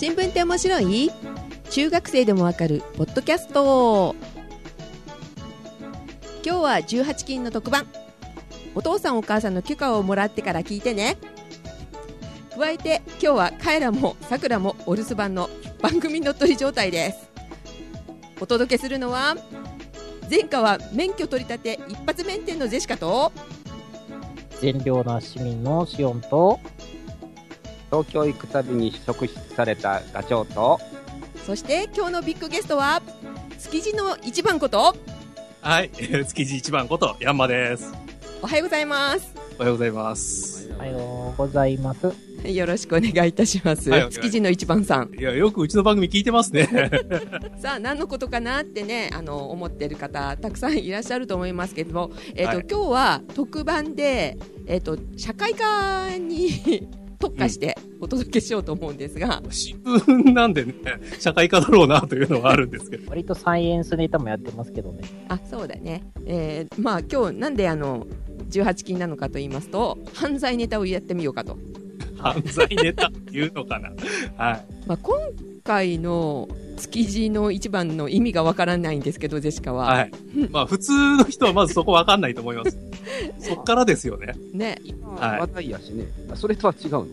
新聞って面白い？中学生でもわかるポッドキャスト。今日は18金の特番。お父さんお母さんの許可をもらってから聞いてね。加えて今日はカエラもさくらもお留守番の番組乗っ取り状態です。お届けするのは前科は免許取り立て一発免停のジェシカと善良な市民のシオンと、東京行くたびに職質されたガチョウと、そして今日のビッグゲストは築地の一番ことはい、え ー築地一番こと、ヤンマです。おはようございますおはようございます。おはようございます。よろしくお願いいたします、はい築地の一番さんいや、よくうちの番組聞いてますね。さあ何のことかなってねあの思ってる方たくさんいらっしゃると思いますけども、えっとはい今日は特番で、えっと社会科に特化してお届けしようと思うんですが、新聞なんでね、社会科だろうなというのはあるんですけど。割とサイエンスネタもやってますけどね。あそうだね、えーまあ今日なんであの18禁なのかと言いますと犯罪ネタをやってみようかと、犯罪ネタっていうのかな。はい。まあ、今回の築地の一番の意味がわからないんですけどジェシカは、はい。まあ、普通の人はまずそこわかんないと思います。そっからですよね。ねはい話題やしね。あそれとは違うの。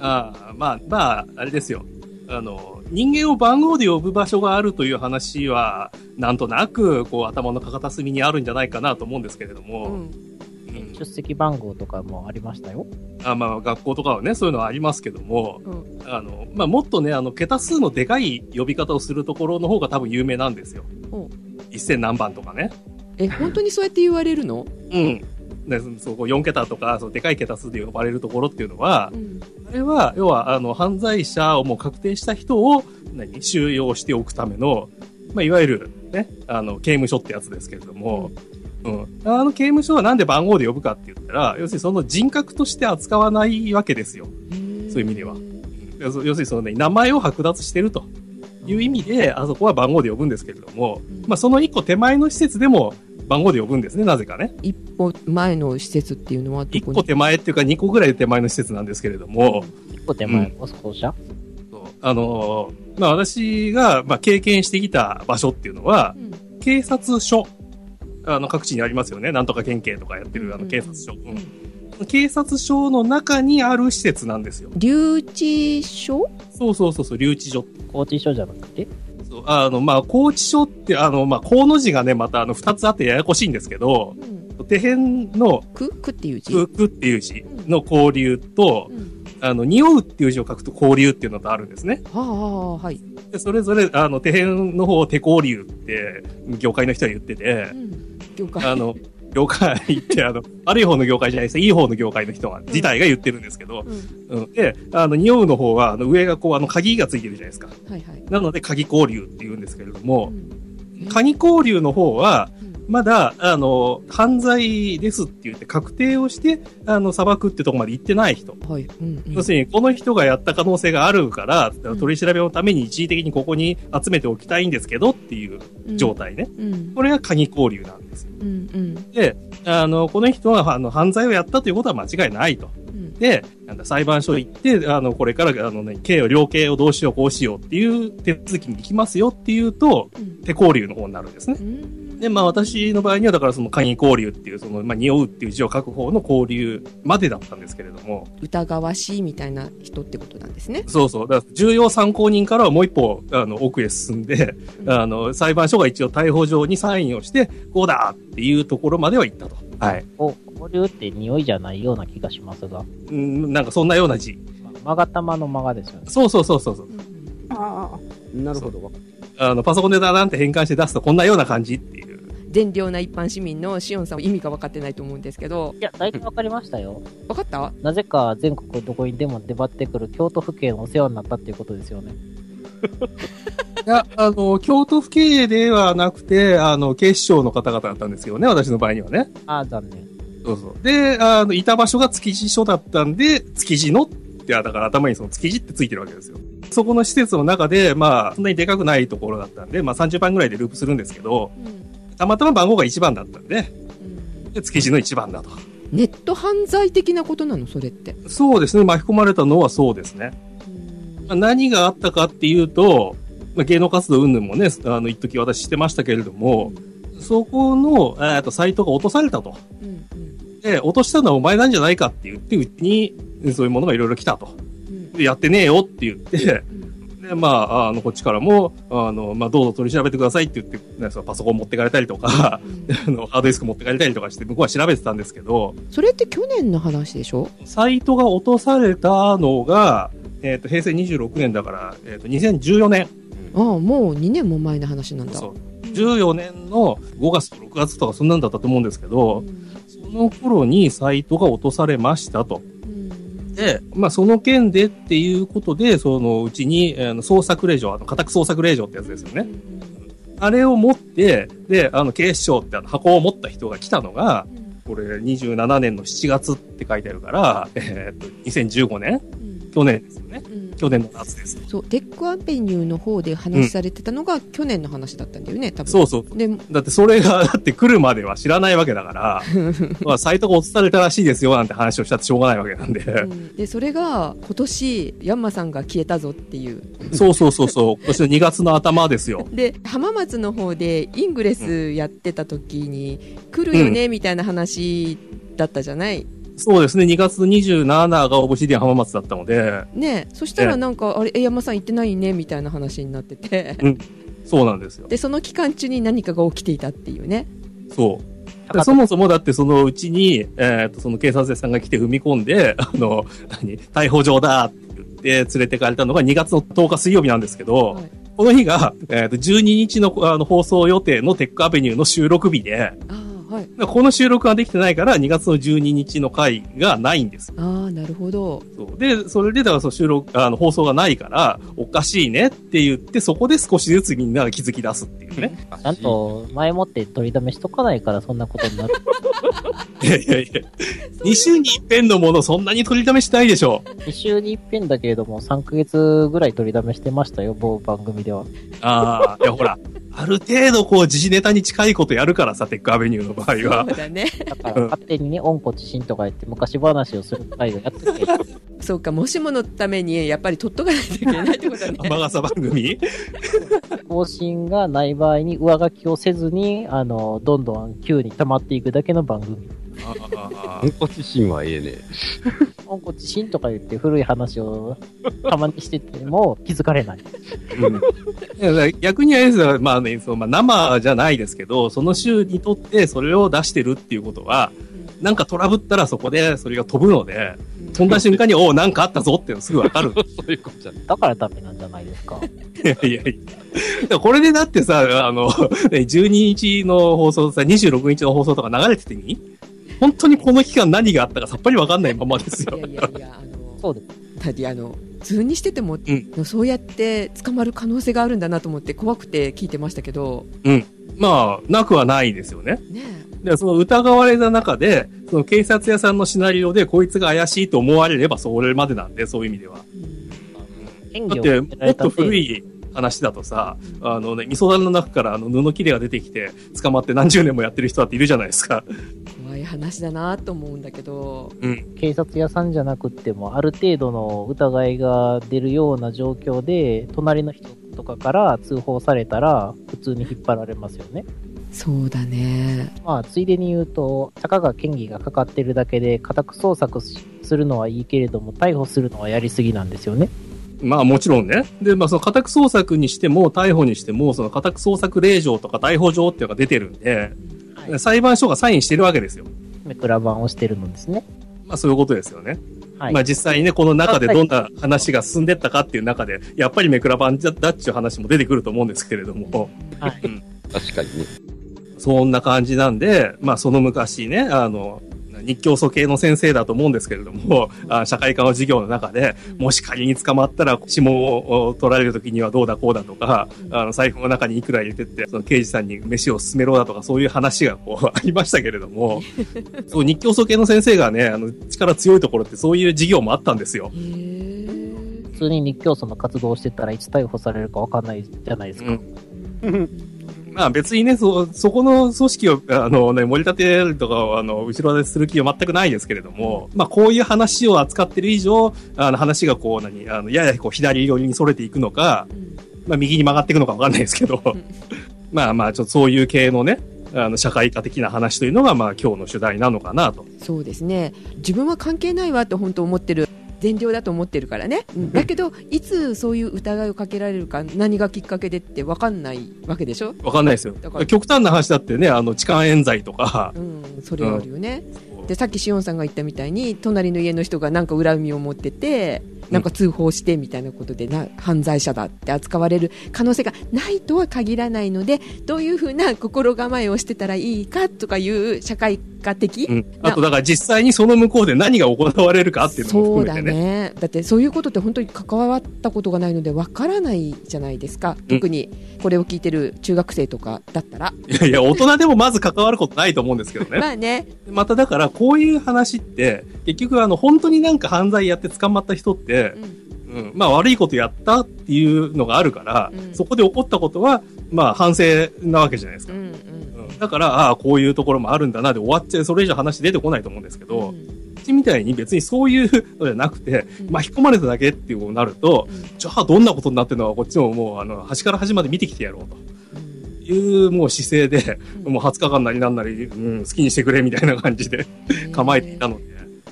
ああ、まあ、まあ、あれですよ。あの、人間を番号で呼ぶ場所があるという話は、なんとなく、こう、頭の片隅にあるんじゃないかなと思うんですけれどうも、んうん出席番号とかもありましたよ。あまあ、学校とかはね、そういうのはありますけども、うんあの、まあ、もっとね、あの、桁数のでかい呼び方をするところの方が多分有名なんですよお。一千何番とかね。え本当にそうやって言われるの、うん。で、そう、こう4桁とか、そう、でかい桁数で呼ばれるところっていうのはう、んあれは、要は、あの、犯罪者をもう確定した人を、何、収容しておくための、まあ、いわゆる、ね、あの、刑務所ってやつですけれども、うん。あの刑務所はなんで番号で呼ぶかって言ったら、要するにその人格として扱わないわけですよ。そういう意味では。要するにそのね、名前を剥奪してるという意味で、あそこは番号で呼ぶんですけれども、うん。まあその一個手前の施設でも番号で呼ぶんですね、なぜかね。一歩前の施設っていうのはどこに？一個手前っていうか二個ぐらい手前の施設なんですけれども、一個手前の校舎、そう。あのーまあ私が、まあ経験してきた場所っていうのは、うん。警察署。あの、各地にありますよね。なんとか県警とかやってるあのうん警察署。うん。警察署の中にある施設なんですよ。留置所？そうそうそうそう、留置所。高知所じゃなくて？そう。あの、まあ、高知署って、あの、まあ、高の字がね、また、あの、二つあってややこしいんですけど、うん。手辺の、く？くっていう字？く、くっていう字の交流とう、ん。あの、匂うっていう字を書くと交流っていうのとあるんですね。はあはあはい、で、それぞれ、あの、手辺の方を手交流って、業界の人は言っててう、ん、了解あの、業界って、あの、悪い方の業界じゃないです。いい方の業界の人は、自体が言ってるんですけど、うん。うん。で、あの、匂うの方は、あの、上がこう、あの、鍵がついてるじゃないですか。はいはい、なので、鍵交流って言うんですけれどもう、ん。鍵交流の方は、うん。まだ、あの、犯罪ですって言って確定をして、あの、裁くってとこまで行ってない人。はい、うんうん。要するに、この人がやった可能性があるから、ん。取り調べのために一時的にここに集めておきたいんですけどっていう状態ね。うん。これが鍵交流なんですよ。うんうんで、あの、この人は、あの、犯罪をやったということは間違いないと。うんで、なんだ、裁判所行って、あの、これから、あのね、刑を、量刑をどうしよう、こうしようっていう手続きに行きますよっていうと、うん手交流の方になるんですね。うんで、まあ私の場合には、だからその鍵交流っていう、その、まあ、匂うっていう字を書く方の交流までだったんですけれども、疑わしいみたいな人ってことなんですね。そうそう、だから重要参考人からはもう一歩、あの、奥へ進んで、うんあの、裁判所が一応逮捕状にサインをして、こうだっていうところまでは行ったと。はい。お、交流って匂いじゃないような気がしますが、うん、なんかそんなような字。ままがたまのまがですよね。そうそうそうそうそう。うんああ、なるほど。あの、パソコンでだなんて変換して出すとこんなような感じっていう。善良な一般市民のシオンさんは意味が分かってないと思うんですけど、いや、大体わかりましたよ。分かった？なぜか全国どこにでも出張ってくる京都府警のお世話になったっていうことですよね。いや、あの、京都府警ではなくて、あの、警視庁の方々だったんですよね、私の場合にはね。ああ、残念。そうそう。で、あの、いた場所が築地署だったんで、築地のって、だから頭にその築地ってついてるわけですよ。そこの施設の中で、まあ、そんなにでかくないところだったんで、まあ30番ぐらいでループするんですけど、たまたま番号が1番だったんで、で築地の1番だと。ネット犯罪的なことなの？それって。そうですね、巻き込まれたのはそうですね。まあ何があったかっていうと、まあ、芸能活動云々もね、あの、一時私してましたけれども、そこの、えっと、サイトが落とされたと。うんうんで、落としたのはお前なんじゃないかって言って、うちに、そういうものがいろいろ来たと。うんでやってねえよって言って、うん で、まあ、あの、こっちからも、あの、まあ、どうぞ取り調べてくださいって言って、ね、そのパソコン持ってかれたりとか、あの、ハードディスク持ってかれたりとかして、向こうは調べてたんですけど、それって去年の話でしょ？サイトが落とされたのが、えっ、と、平成26年だから、えっ、と、2014年。ああもう2年も前の話なんだそう。14年の5月と6月とかそんなんだったと思うんですけど、その頃にサイトが落とされましたと。うんで、まあ、その件でっていうことで、そのうちに、あの、捜索令状、あの、家宅捜索令状ってやつですよね。あれを持って、で、あの、警視庁ってあの箱を持った人が来たのが、これ27年の7月って書いてあるから、えーっと、2015年うん去年ですよね。うん去年の夏です。そうテックアベニューの方で話されてたのが去年の話だったんだよね多分そうそう。でだってそれが、だって来るまでは知らないわけだから、まあ、サイトが落とされたらしいですよなんて話をしたってしょうがないわけなんで。うんでそれが今年ヤンマさんが消えたぞっていうそうそうそうそう。今年の2月の頭ですよ。で浜松の方でイングレスやってた時に来るよねみたいな話だったじゃない、そうですね。2月27がオブシディアン浜松だったので、ねそしたらなんかあれえ山さん行ってないねみたいな話になってて。そうなんですよ。でその期間中に何かが起きていたっていうね。そう。でそもそもだってそのうちに、えっ、と、その警察さんが来て踏み込んで、あの、何、逮捕状だって言って連れてかれたのが2月の10日水曜日なんですけど、はい。この日が、えっ、と、12日のあの放送予定のテックアベニューの収録日で、ああはいこの収録ができてないから2月の12日の回がないんです。ああなるほどそうで、それで、だからその収録、あの、放送がないから、おかしいねって言って、そこで少しずつみんなが気づき出すっていうね。ちゃんと前もって取りだめしとかないからそんなことになる。いやいやいや、2週に一遍のものそんなに取りだめしないでしょ。2週に一遍だけれども3ヶ月ぐらい取りだめしてましたよ、某番組では。ああ、いやほら、ある程度こう時事ネタに近いことやるからさ、テックアベニューの場合はそ。うだねだから勝手にね、温故知新とか言って昔話をする回をやってて、そうかもしものためにやっぱり取っとかないといけないってことだね 雨傘番組？更新がない場合に上書きをせずに、あの、どんどん急に溜まっていくだけの番組。あ温故知新はええね。温故知新とか言って古い話をたまにしてても気づかれない。いやだから逆にあれですよ、まあね、そのまあ、生じゃないですけど、その週にとってそれを出してるっていうことは、なんかトラブったらそこでそれが飛ぶので、飛んだ瞬間に、おお、なんかあったぞっていうのすぐわかる。そういうことじゃ。だからダメなんじゃないですか。いやいやいや。これでだってさ、あの、ね12日の放送さ、26日の放送とか流れててみ本当にこの期間何があったかさっぱりわかんないままですよいや。いやいやあのそうです。だってあの普通にしてても、んそうやって捕まる可能性があるんだなと思って怖くて聞いてましたけどまあ、なくはないですよね。ねで、その疑われた中で、その警察屋さんのシナリオでこいつが怪しいと思われればそれまでなんで、そういう意味では。演技をだって、もっと古い。い話だとさ、あのね、味噌樽の中からあの布切れが出てきて、捕まって何十年もやってる人だっているじゃないですか。怖い話だなと思うんだけどうん。警察屋さんじゃなくっても、ある程度の疑いが出るような状況で、隣の人とかから通報されたら、普通に引っ張られますよね。そうだねまあ、ついでに言うと、たかが嫌疑がかかってるだけで、家宅捜索するのはいいけれども、逮捕するのはやりすぎなんですよね。まあもちろんね。で、まあその家宅捜索にしても、逮捕にしても、その家宅捜索令状とか逮捕状っていうのが出てるんで、はい裁判所がサインしてるわけですよ。めくら版をしてるのですね。まあそういうことですよね。はい。まあ実際にね、この中でどんな話が進んでったかっていう中で、やっぱりめくら版だだっちゅう話も出てくると思うんですけれども、はい。確かにね。そんな感じなんで、まあその昔ね、あの、日教祖系の先生だと思うんですけれども、あ社会科の授業の中で、もし仮に捕まったら指紋を取られる時にはどうだこうだとか、あの財布の中にいくら入れてって、その刑事さんに飯を勧めろだとか、そういう話がこうありましたけれども、そう日教祖系の先生がね、あの力強いところってそういう授業もあったんですよ。へえ普通に日教祖の活動をしてたらいつ逮捕されるかわかんないじゃないですか。うん まあ別にね、そ、そこの組織を、あのね、盛り立てるとか、あの、後ろでする気は全くないですけれども、まあこういう話を扱ってる以上、あの話がこう、何、あの、ややこう左寄りに逸れていくのか、まあ右に曲がっていくのかわかんないですけど、ん。まあまあちょっとそういう系のね、あの、社会科的な話というのが、まあ今日の主題なのかなと。そうですね。自分は関係ないわって本当思ってる善良だと思ってるからね、うん。だけどいつそういう疑いをかけられるか何がきっかけでって分かんないわけでしょ、わかんないですよ。だから。極端な話だってね、あの、痴漢冤罪とか。う、ん、それはあるよね、でさっきしおんさんが言ったみたいに隣の家の人がなんか恨みを持っててなんか通報してみたいなことでな犯罪者だって扱われる可能性がないとは限らないのでどういうふうな心構えをしてたらいいかとかいう社会科的、うん。あとだから実際にその向こうで何が行われるかっていうのも含めてね。ね。だってそういうことって本当に関わったことがないのでわからないじゃないですか。特にこれを聞いてる中学生とかだったら、いやいや、大人でもまず関わることないと思うんですけどね。まあね。まただから、こういう話って、結局あの、本当になんか犯罪やって捕まった人ってう、ん。うん、まあ悪いことやったっていうのがあるから、うん。そこで起こったことは、まあ反省なわけじゃないですか。うんうん。だから、ああ、こういうところもあるんだなで終わっちゃう、それ以上話出てこないと思うんですけうど、ん。うちみたいに別にそういうのじゃなくて、うん。巻き込まれただけっていうことになると、うん。じゃあどんなことになってるのかこっちももう、あの、端から端まで見てきてやろうと。うん。いうもう姿勢で、うん。もう20日間なりなんなり、うん、好きにしてくれみたいな感じで構えていたので、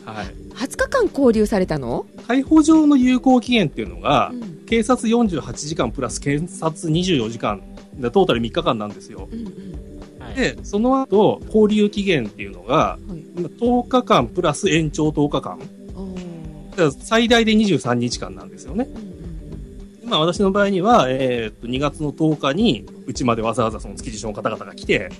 はい。20日間交留されたの、逮捕状の有効期限っていうのが、うん。警察48時間プラス検察24時間で、トータル3日間なんですよ。うんうんで、その後、交留期限っていうのが、はい10日間プラス延長10日間。最大で23日間なんですよね。まあ私の場合には、えーっと、2月の10日に、うちまでわざわざその築地署の方々が来て、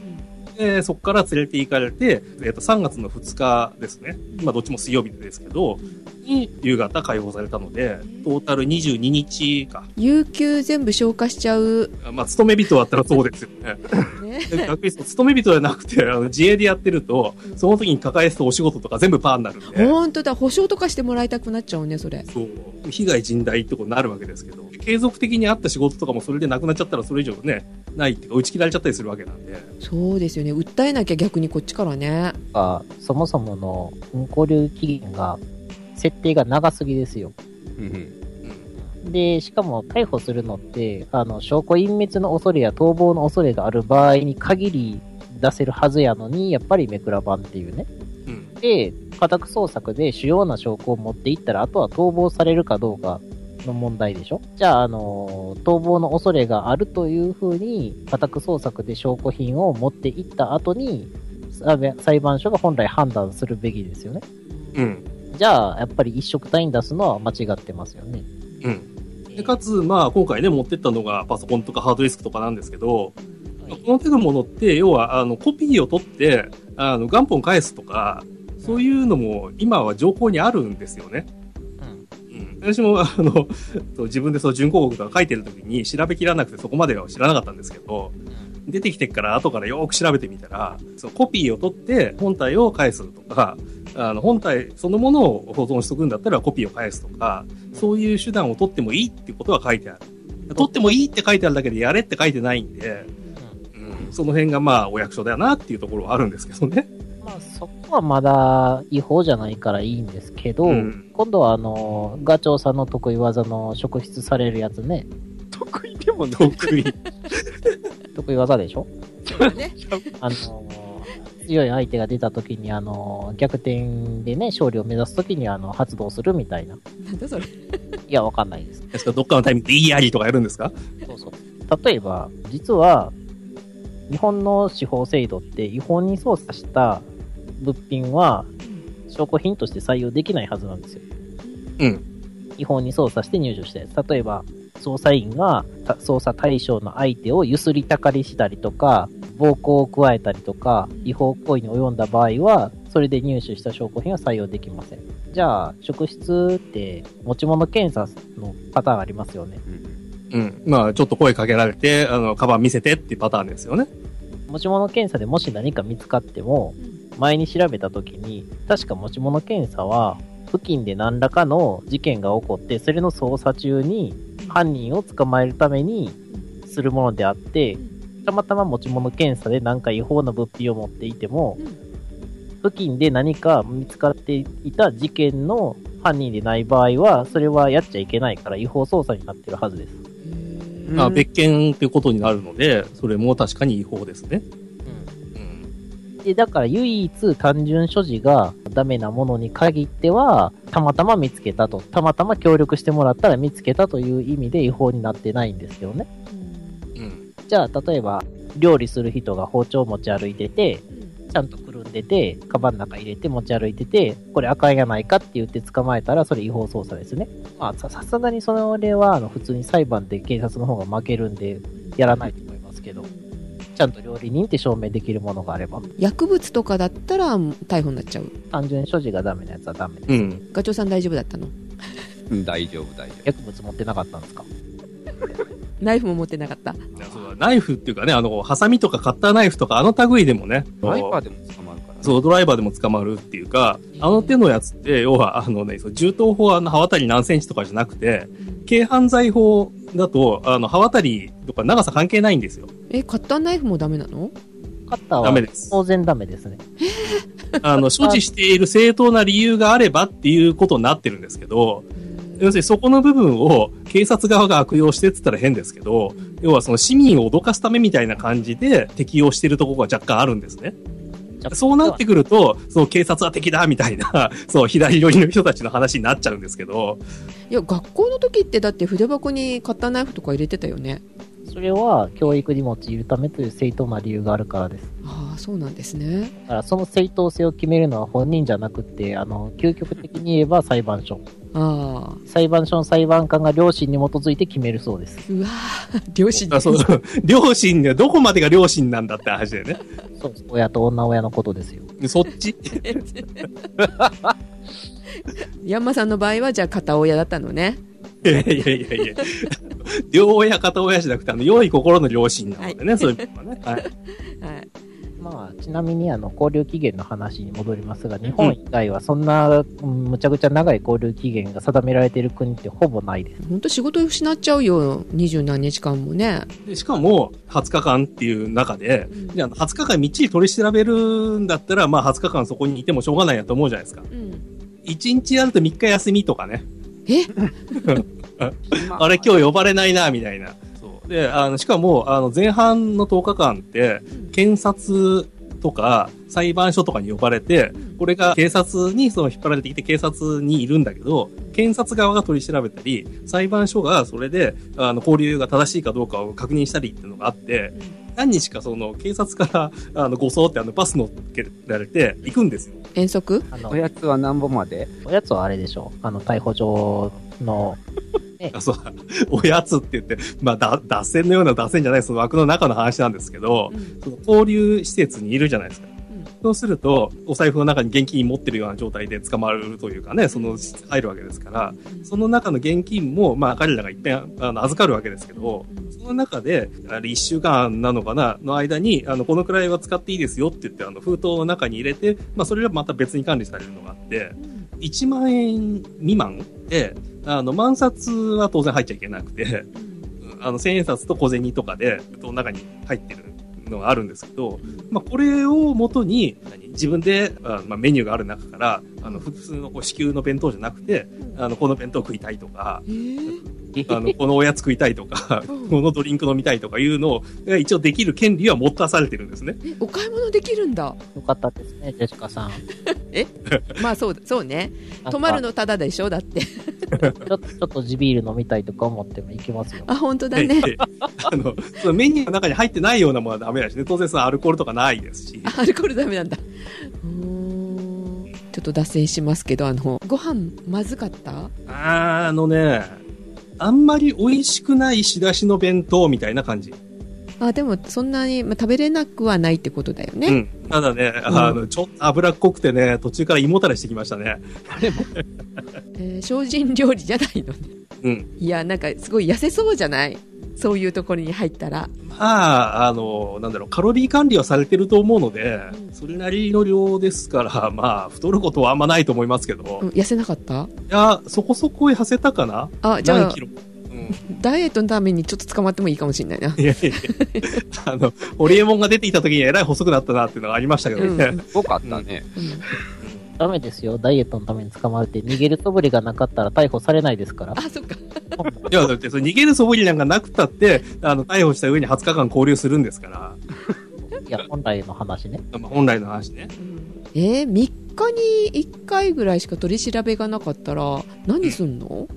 で、そこから連れて行かれて、えっ、と、3月の2日ですね。まあ、どっちも水曜日ですけど、に、夕方解放されたので、トータル22日か。有給全部消化しちゃう、まあ、勤め人だったらそうですよね。ね、で逆にそう勤め人じゃなくて、あの自営でやってると、その時に抱えてたお仕事とか全部パーになるんで、本当だ保証とかしてもらいたくなっちゃうねそれ。そう、被害甚大ってことになるわけですけど、継続的にあった仕事とかもそれでなくなっちゃったらそれ以上ね、ないっていうか、打ち切られちゃったりするわけなんで、そうですよね。訴えなきゃ逆にこっちからね。がそもそもの運行流期限が、設定が長すぎですよ。うんで、しかも逮捕するのって、あの、証拠隠滅の恐れや逃亡の恐れがある場合に限り出せるはずやのに、やっぱりメクラ版っていうね。うん。で、家宅捜索で主要な証拠を持っていったら、あとは逃亡されるかどうかの問題でしょじゃあ、あの、逃亡の恐れがあるというふうに、家宅捜索で証拠品を持っていった後に、さ裁判所が本来判断するべきですよね。うん。じゃあ、やっぱり一色単位出すのは間違ってますよね。うん。でかつ、まあ、今回ね、持ってったのがパソコンとかハードディスクとかなんですけど、この手のものって、要は、あの、コピーを取って、あの、元本返すとか、そういうのも今は情報にあるんですよね。私も、あの、自分でそう、準抗告とか書いてる時に調べきらなくてそこまでは知らなかったんですけど、出てきてから後からよーく調べてみたら、そのコピーを取って本体を返すとか、あの、本体そのものを保存しとくんだったらコピーを返すとか、そういう手段を取ってもいいってことは書いてある。取ってもいいって書いてあるだけでやれって書いてないんで、うん、その辺がまあお役所だよなっていうところはあるんですけどね。まあ、そこはまだ違法じゃないからいいんですけど、うん今度はあの、ガチョウさんの得意技の職質されるやつね。得意でもない。得意。得意技でしょ？ね あの、強い相手が出た時にあの、逆転でね、勝利を目指す時にあの、発動するみたいな。いなんだそれや、わかんないです。ですか？らどっかのタイミングでいいやりとかやるんですか？そうそう。例えば、実は、日本の司法制度って違法に操作した物品は証拠品として採用できないはずなんですよ。うん。違法に操作して入手したやつ。例えば、捜査員がた捜査対象の相手をゆすりたかりしたりとか、暴行を加えたりとか、違法行為に及んだ場合は、それで入手した証拠品は採用できません。じゃあ、職質って持ち物検査のパターンありますよね。うん。まあ、ちょっと声かけられて、あの、カバン見せてっていうパターンですよね。持ち物検査でもし何か見つかっても、前に調べた時に、確か持ち物検査は、付近で何らかの事件が起こって、それの捜査中に犯人を捕まえるためにするものであって、たまたま持ち物検査で何か違法な物品を持っていても、付近で何か見つかっていた事件の犯人でない場合は、それはやっちゃいけないから違法捜査になってるはずです。まあ、別件っていうことになるので、それも確かに違法ですね。うん。で、だから唯一単純所持がダメなものに限っては、たまたま見つけたと。たまたま協力してもらったら見つけたという意味で違法になってないんですけどね。うん。じゃあ、例えば、料理する人が包丁持ち歩いてて、ちゃんとくるんでて、カバンの中入れて持ち歩いてて、これ赤いやないかって言って捕まえたら、それ違法捜査ですね。まあ、ささすがにそれは、あの、普通に裁判で警察の方が負けるんで、やらないと思いますけど、ちゃんと料理人って証明できるものがあれば、薬物とかだったら逮捕になっちゃう単純所持がダメなやつはダメです。うん。ガチョウさん大丈夫だったの？うん大丈夫、大丈薬物持ってなかったんですか？ナイフも持ってなかったナイフっていうかね、あの、ハサミとかカッターナイフとか、あの類でもね、夫。ワイパーでも捕。そう、ドライバーでも捕まるっていうか、あの手のやつって、要は、あのね、そう銃刀法はあの刃渡り何センチとかじゃなくて、軽犯罪法だと、あの、刃渡りとか長さ関係ないんですよ。えカッターナイフもダメなの？カッターはダメです。当然ダメですね。あの、所持している正当な理由があればっていうことになってるんですけど、要するにそこの部分を警察側が悪用してって言ったら変ですけど、要はその市民を脅かすためみたいな感じで適用しているところが若干あるんですね。そうなってくると、その警察は敵だみたいな、そう、左寄りの人たちの話になっちゃうんですけど、いや学校の時ってだって筆箱にカッターナイフとか入れてたよねそれは教育に用いるためという正当な理由があるからです。ああそうなんですねだからその正当性を決めるのは本人じゃなくて、あの、究極的に言えば裁判所。ああ裁判所の裁判官が良心に基づいて決めるそうです。うわー両親あそう、両親ね、どこまでが両親なんだって話でね。そう。親と女親のことですよ。そっち？ヤンマさんの場合はじゃあ片親だったのねいやいやいやいや。両親、片親じゃなくて、あの、良い心の両親なのでね、そういうことはね。はい。はいまあ、ちなみに、あの、交流期限の話に戻りますが、日本以外はそんな、うんむちゃくちゃ長い交流期限が定められている国ってほぼないです。本当仕事失っちゃうよ二十何日間もねでしかも、20日間っていう中で、うんであの20日間みっちり取り調べるんだったら、まあ20日間そこにいてもしょうがないやと思うじゃないですか。うん1日やると3日休みとかね。え？あれ今日呼ばれないな、みたいな。で、あの、しかも、あの、前半の10日間って、検察とか裁判所とかに呼ばれて、これが警察にその引っ張られてきて警察にいるんだけど、検察側が取り調べたり、裁判所がそれで、あの、交流が正しいかどうかを確認したりっていうのがあって、何日かその警察から、あの、護送ってあの、バス乗っけられて行くんですよ。遠足？あのお、やつは何本まで？おやつはあれでしょう。あの、逮捕状の、あそう、おやつって言って、まあ、だ、脱線のような脱線じゃない、その枠の中の話なんですけど、うん。その交流施設にいるじゃないですか。うん。そうすると、お財布の中に現金持ってるような状態で捕まるというかね、その、入るわけですから、その中の現金も、まあ、彼らが一遍、あの、預かるわけですけど、その中で、あれ、一週間なのかな、の間に、あの、このくらいは使っていいですよって言って、あの、封筒の中に入れて、まあ、それはまた別に管理されるのがあって、1万円未満で、あの、万札は当然入っちゃいけなくて、あの、千円札と小銭とかで、封筒の中に入ってるのがあるん。ですけど、まあ、これを元に、何自分で、あまあ、メニューがある中から、あの、普通のこう支給の弁当じゃなくて、あの、この弁当食いたいとか、えー。あの、このおやつ食いたいとか、このドリンク飲みたいとかいうのが一応できる権利は持たされてるんですね。えお買い物できるんだ。よかったですね、ジェシカさん。まあそうそうね。泊まるのただでしょ？だって。ちょっと、ちょっと地ビール飲みたいとか思っても行きますよ。あ本当だね。であの、そのメニューの中に入ってないようなものはダメだしね。当然そのアルコールとかないですし。アルコールダメなんだちょっと脱線しますけどあのご飯まずかった？あーあのね、あんまり美味しくない仕出しの弁当みたいな感じ。あでもそんなに、まあ、食べれなくはないってことだよね、うん。ただね、あの、ちょっと脂っこくてね、途中から胃もたれしてきましたね。えー精進料理じゃないのね。うん。いやなんかすごい痩せそうじゃない？そういうところに入ったら。まあ、あの、なんだろう、カロリー管理はされてると思うので、それなりの量ですから、まあ、太ることはあんまないと思いますけど、うん痩せなかった？いや、そこそこ痩せたかな？あじゃあ何キロ、うん、ダイエットのためにちょっと捕まってもいいかもしれないな。いやいやいやあの、ホリエモンが出てきた時にえらい細くなったなっていうのがありましたけどね。うんすごかったね。うんダメですよ。ダイエットのために捕まるって、逃げる素振りがなかったら逮捕されないですから。あ、そっか。いや、だって、それ逃げる素振りなんかなくたって、あの、逮捕した上に20日間交留するんですから。いや、本来の話ね。まあ、本来の話ね。えー、3日に1回ぐらいしか取り調べがなかったら、何すんの？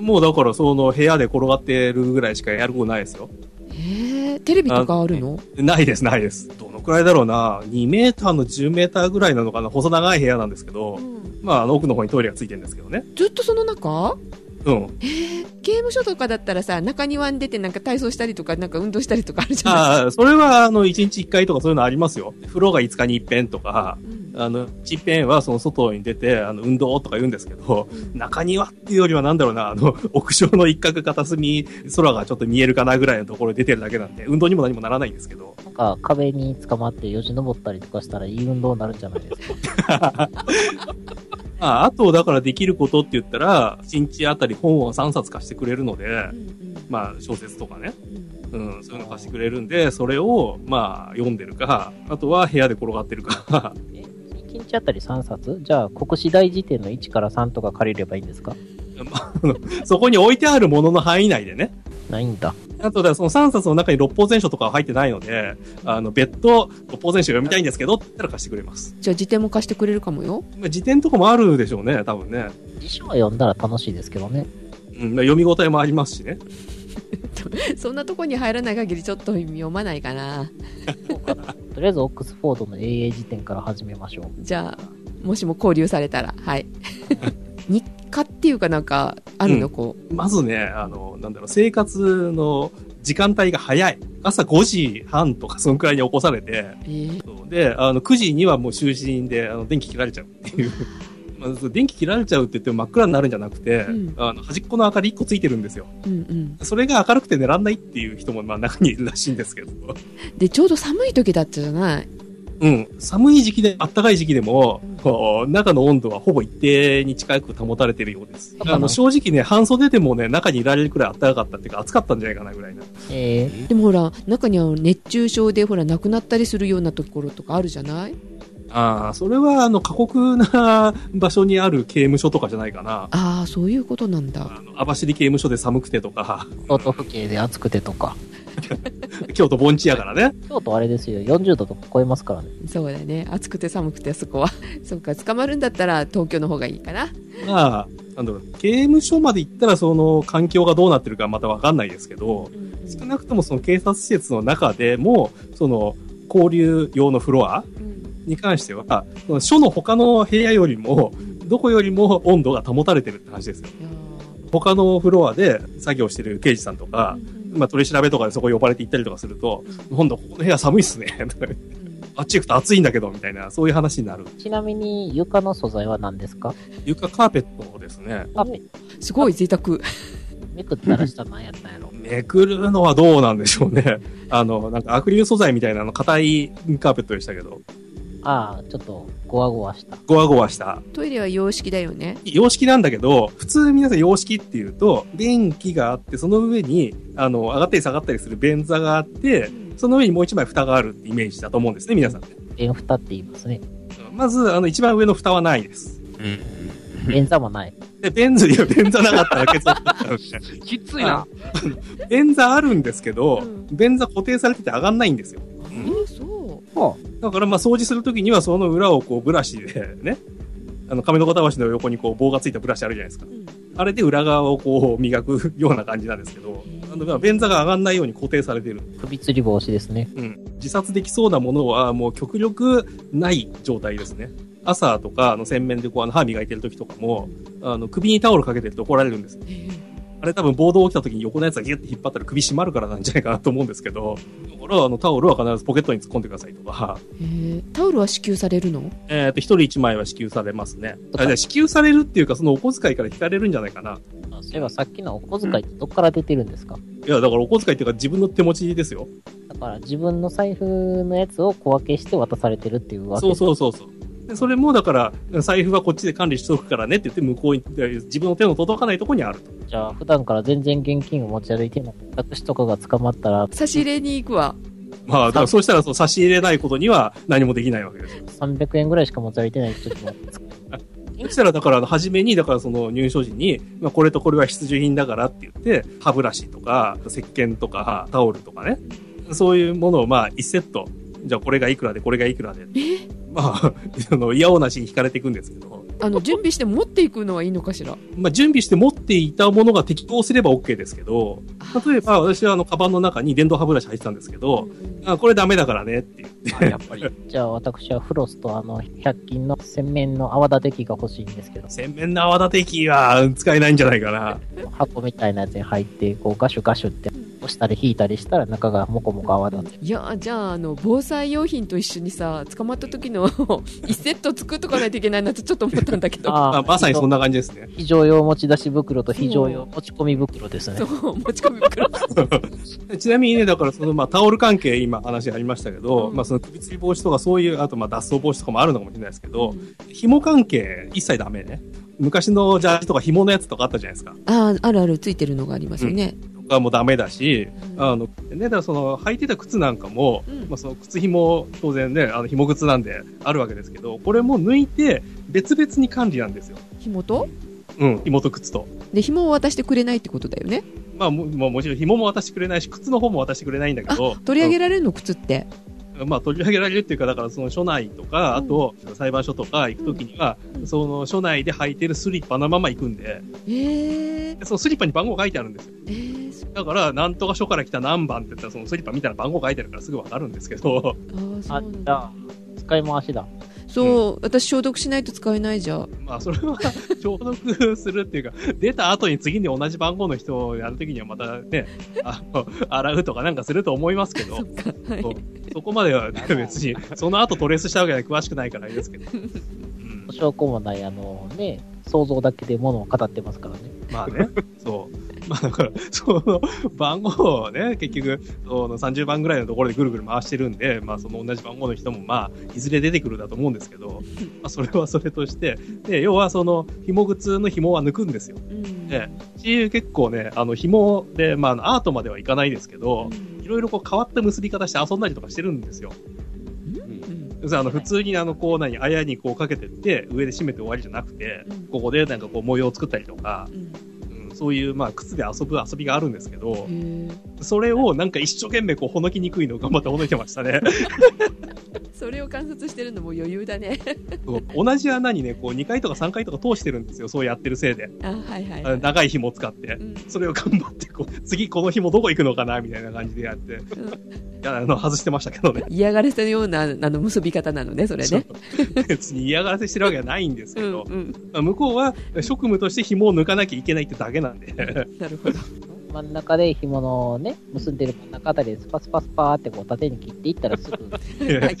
もうだから、その部屋で転がってるぐらいしかやることないですよ。えー、テレビとかあるの？ないです、ないです。どのくらいだろうな？2メーターの10メーターぐらいなのかな？細長い部屋なんですけど、まあ、あの、奥の方にトイレがついてるんですけどね。ずっとその中？うん。えー、刑務所とかだったらさ、中庭に出てなんか体操したりとか、なんか運動したりとかあるじゃない？ああ、それは、あの、1日1回とかそういうのありますよ。風呂が5日に一遍とか、うんあの、一遍はその外に出て、あの、運動とか言うんですけど、中庭っていうよりはなんだろうな、あの、屋上の一角片隅、空がちょっと見えるかなぐらいのところに出てるだけなんで、運動にも何もならないんですけど、なんか、壁に捕まってよじ登ったりとかしたらいい運動になるんじゃないですか？まあ、あと、だからできることって言ったら、1日あたり本を3冊貸してくれるので、うんうん。まあ、小説とかね、うん。うん、そういうの貸してくれるんで、それを、まあ、読んでるか、あとは部屋で転がってるか、え1日あたり3冊？じゃあ、国史大辞典の1から3とか借りればいいんですか？そこに置いてあるものの範囲内でね、ないんだ。あとで、その3冊の中に六法全書とかは入ってないので、あの、別途、六法全書読みたいんですけどって言ったら貸してくれます。じゃあ辞典も貸してくれるかもよ。まあ、辞典とかもあるでしょうね、多分ね。辞書は読んだら楽しいですけどね。うん、まあ読み応えもありますしね。そんなとこに入らない限りちょっと読まないかな。とりあえず、オックスフォードの英英辞典から始めましょう。じゃあ、もしも交流されたら、はい。日課っていうかなんか、あるの、うんこう。まずね、あの、なんだろう、生活の時間帯が早い。朝5時半とかそのくらいに起こされて、えーで、あの、9時にはもう就寝で、あの、電気切られちゃうっていう。ま電気切られちゃうって言っても真っ暗になるんじゃなくて、うんあの、端っこの明かり1個ついてるんですよ。うんうん。それが明るくて寝らんないっていう人も、まあ、中にいるらしいんですけど。で、ちょうど寒い時だったじゃない？うん。寒い時期で、暖かい時期でも、こう中の温度はほぼ一定に近く保たれているようです。あの、正直ね、半袖でもね、中にいられるくらい暖かかったっていうか、暑かったんじゃないかなぐらいな。えでもほら、中には熱中症でほら、亡くなったりするようなところとかあるじゃない？ああ、それは、あの、過酷な場所にある刑務所とかじゃないかな。ああ、そういうことなんだ。あの、網走刑務所で寒くてとか、ー、京都府警で暑くてとか。京都盆地やからね。京都あれですよ、40度とか超えますからね。そうだね。暑くて寒くて、そこは。そっか、捕まるんだったら東京の方がいいかな。まあ、なんだろう、刑務所まで行ったらその環境がどうなってるかまたわかんないですけど、少なくともその警察施設の中でも、その、交流用のフロアに関しては、その署の他の部屋よりも、どこよりも温度が保たれてるって話ですよ。他のフロアで作業してる刑事さんとか、まあ取り調べとかでそこ呼ばれて行ったりとかすると、今度ここの部屋寒いっすね。あっち行くと暑いんだけど、みたいな、そういう話になる。ちなみに、床の素材は何ですか？床カーペットですね。あ、めすごい贅沢。めくったら下何やったんやろ。めくるのはどうなんでしょうね。あの、なんかアクリル素材みたいなの硬いカーペットでしたけど、ああ、ちょっと、ゴワゴワした。ゴワゴワした。トイレは洋式だよね。洋式なんだけど、普通皆さん洋式っていうと、便器があって、その上に、あの、上がったり下がったりする便座があって、その上にもう一枚蓋があるってイメージだと思うんですね、皆さんね。便蓋って言いますね。まず、あの、一番上の蓋はないです。便座もない。で、便座、いや、便座なかったら結論だった きついな。便座あるんですけどう、便座固定されてて上がんないんですよ。だからまあ掃除するときにはその裏をこうブラシでね、あの亀の子たわしの横にこう棒がついたブラシあるじゃないですか。あれで裏側をこう磨くような感じなんですけど、あの便座が上がんないように固定されてる。首吊り防止ですね。うん。自殺できそうなものはもう極力ない状態ですね。朝とか、あの洗面でこうあの歯磨いてる時とかも、あの首にタオルかけてると怒られるんですよ。あれ多分暴動起きた時に横のやつがギュッて引っ張ったら首締まるからなんじゃないかなと思うんですけど、だからあのタオルは必ずポケットに突っ込んでくださいとか、えータオルは支給されるの？えっ、と、一人一枚は支給されますね。あじゃあ支給されるっていうか、そのお小遣いから引かれるんじゃないかな。あそういえばさっきのお小遣いってどっから出てるんですか？いや、だからお小遣いっていうか自分の手持ちですよ。だから自分の財布のやつを小分けして渡されてるっていうわけそうそうそうそう。でそれもだから、財布はこっちで管理しておくからねって言って、向こうに、自分の手の届かないところにあると。じゃあ、普段から全然現金を持ち歩いてない私とかが捕まったら、差し入れに行くわ。まあ、だからそうしたらそう差し入れないことには何もできないわけですよ。300円ぐらいしか持ち歩いてない時も、そしたら、だから、初めに、だからその入所時に、まあ、これとこれは必需品だからって言って、歯ブラシとか、石鹸とか、タオルとかね。そういうものを、まあ、1セット。じゃあ、これがいくらで、これがいくらで。え？まあ、あの、いやおなしに引かれていくんですけど、あの、準備して持っていくのはいいのかしら？まあ、準備して持っていたものが適当すれば OK ですけど、例えば、私はあの、カバンの中に電動歯ブラシ入ってたんですけど、あこれダメだからねって言って、あやっぱり。じゃあ私はフロスとあの、100均の洗面の泡立て器が欲しいんですけど、洗面の泡立て器は使えないんじゃないかな。箱みたいなやつに入って、こうガシュガシュって押したり引いたりしたら中がモコモコ泡立て。いや、じゃあ、あの、防災用品と一緒にさ、捕まった時の 一セット作っとかないといけないなってちょっと思ったんだけど。まあ、まさにそんな感じですね。非常用持ち出し袋と非常用持ち込み袋ですねそ。う、持ち込み袋。ちなみにね、だからそのまあタオル関係今話ありましたけど、うんまあその首吊り防止とかそういう、あとまあ脱走防止とかもあるのかもしれないですけど、紐関係一切ダメね。昔のジャージとか紐のやつとかあったじゃないですか。ああ、あるあるついてるのがありますよね。とかもダメだし、うんあの、ね、だからその履いてた靴なんかも、うんまあその靴紐当然ね、あの紐靴なんであるわけですけど、これも抜いて別々に管理なんですよ。紐と？うん、紐と靴と。で、紐を渡してくれないってことだよね。まあも、まあもちろん紐も渡してくれないし、靴の方も渡してくれないんだけど、取り上げられるの？靴って。まあ、取り上げられるっていうか、だからその署内とか、あと、裁判所とか行くときには、うんその署内で履いてるスリッパのまま行くんで、えー、でそのスリッパに番号書いてあるんですよ。えー、そだから、なんとか署から来た何番って言ったら、そのスリッパ見たら番号書いてあるからすぐわかるんですけど、あーそうあ、なんだ。じゃあ、使い回しだ。そう、私消毒しないと使えないじゃん。まあ、それは消毒するっていうか、出た後に次に同じ番号の人をやるときにはまたね、あの、洗うとかなんかすると思いますけどそっ、か。はいそう。そこまでは、ね、別に、その後トレースしたわけで詳しくないからあれですけど。うん証拠もない、あのね、想像だけで物を語ってますからね。まあね、そう。まあだから、その番号をね、結局、その30番ぐらいのところでぐるぐる回してるんで、まあその同じ番号の人もまあ、いずれ出てくるだと思うんですけど、まあそれはそれとして、で、要はその紐靴の紐は抜くんですよ。うん。で、し結構ね、あの紐で、まあアートまではいかないですけど、いろいろこう変わった結び方して遊んだりとかしてるんですよ。あの普通にあのこう何、あやにこうかけてって、上で締めて終わりじゃなくて、うん。ここでなんかこう模様を作ったりとか、そういう、まあ、靴で遊ぶ遊びがあるんですけど、それをなんか一生懸命こう、ほのきにくいのを頑張ってほのいてましたね。それを観察してるのも余裕だね。同じ穴にね、こう、2回とか3回とか通してるんですよ。そうやってるせいで。あ、はいはい、あの長い紐を使ってう。んそれを頑張って、こう、次この紐どこ行くのかなみたいな感じでやって。いや、あの、外してましたけどね。嫌がらせのようなあの結び方なのね、それね。別に嫌がらせしてるわけじゃないんですけど、うんうん。まあ向こうは職務として紐を抜かなきゃいけないってだけなんで。なるほど。真ん中で紐のね、結んでる真ん中あたりでスパスパスパーってこう縦に切っていったらすぐ、は い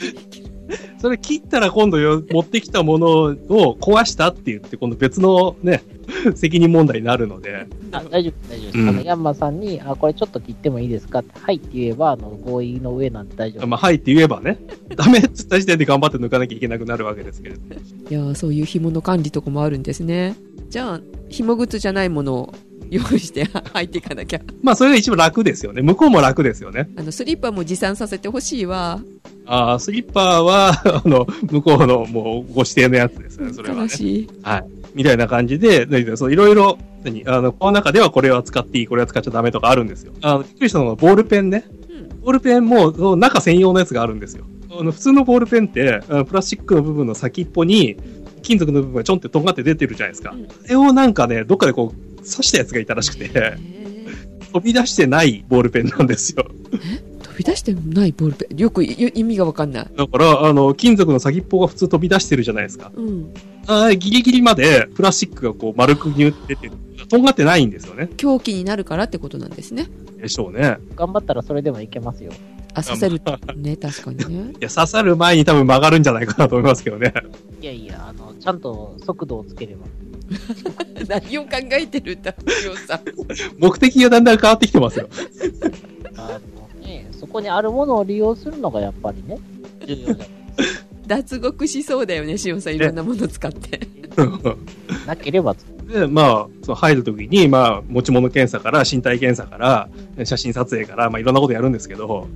それ切ったら今度よ持ってきたものを壊したって言って、今度別のね、責任問題になるので。あ、大丈夫、大丈夫です。うんあの、ヤンマさんに、あ、これちょっと切ってもいいですか？って、はいって言えば、あの、合意の上なんで大丈夫。まあ、はいって言えばね、ダメって言った時点で頑張って抜かなきゃいけなくなるわけですけれども。いやーそういう紐の管理とかもあるんですね。じゃあ、紐靴じゃないものを用意して 履いていかなきゃ。まあ、それが一番楽ですよね。向こうも楽ですよね。あの、スリッパも持参させてほしいわ。ああ、スリッパは、あの、向こうのもうご指定のやつですね、それはね。悲しい。はい。みたいな感じで、いろいろ、何あの、この中ではこれは使っていい、これは使っちゃダメとかあるんですよ。あの、びっくりしたのが、ボールペンね。うん。ボールペンも、その中専用のやつがあるんですよ。あの普通のボールペンって、プラスチックの部分の先っぽに、金属の部分がちょんってとんがって出てるじゃないですか。うんそれをなんかね、どっかでこう、刺したやつがいたらしくて、へ飛び出してないボールペンなんですよ。び出してないボールペン。よくい意味がわかんない。だから、あの、金属の先っぽが普通飛び出してるじゃないですか。うん。あーギリギリまでプラスチックがこう丸くに打ってて、とんがってないんですよね。狂気になるからってことなんですね。でしょうね。頑張ったらそれでもいけますよ。あ、刺せる。ね、確かにね。いや、刺さる前に多分曲がるんじゃないかなと思いますけどね。いやいや、あの、ちゃんと速度をつければ。何を考えてるんだ、さん。目的がだんだん変わってきてますよ。あそこにあるものを利用するのがやっぱりね、重要じゃないですか。脱獄しそうだよね、しおんさん。いろんなもの使って。なければ、で、まあ、その入るときに、まあ、持ち物検査から、身体検査から、写真撮影から、まあ、いろんなことやるんですけど、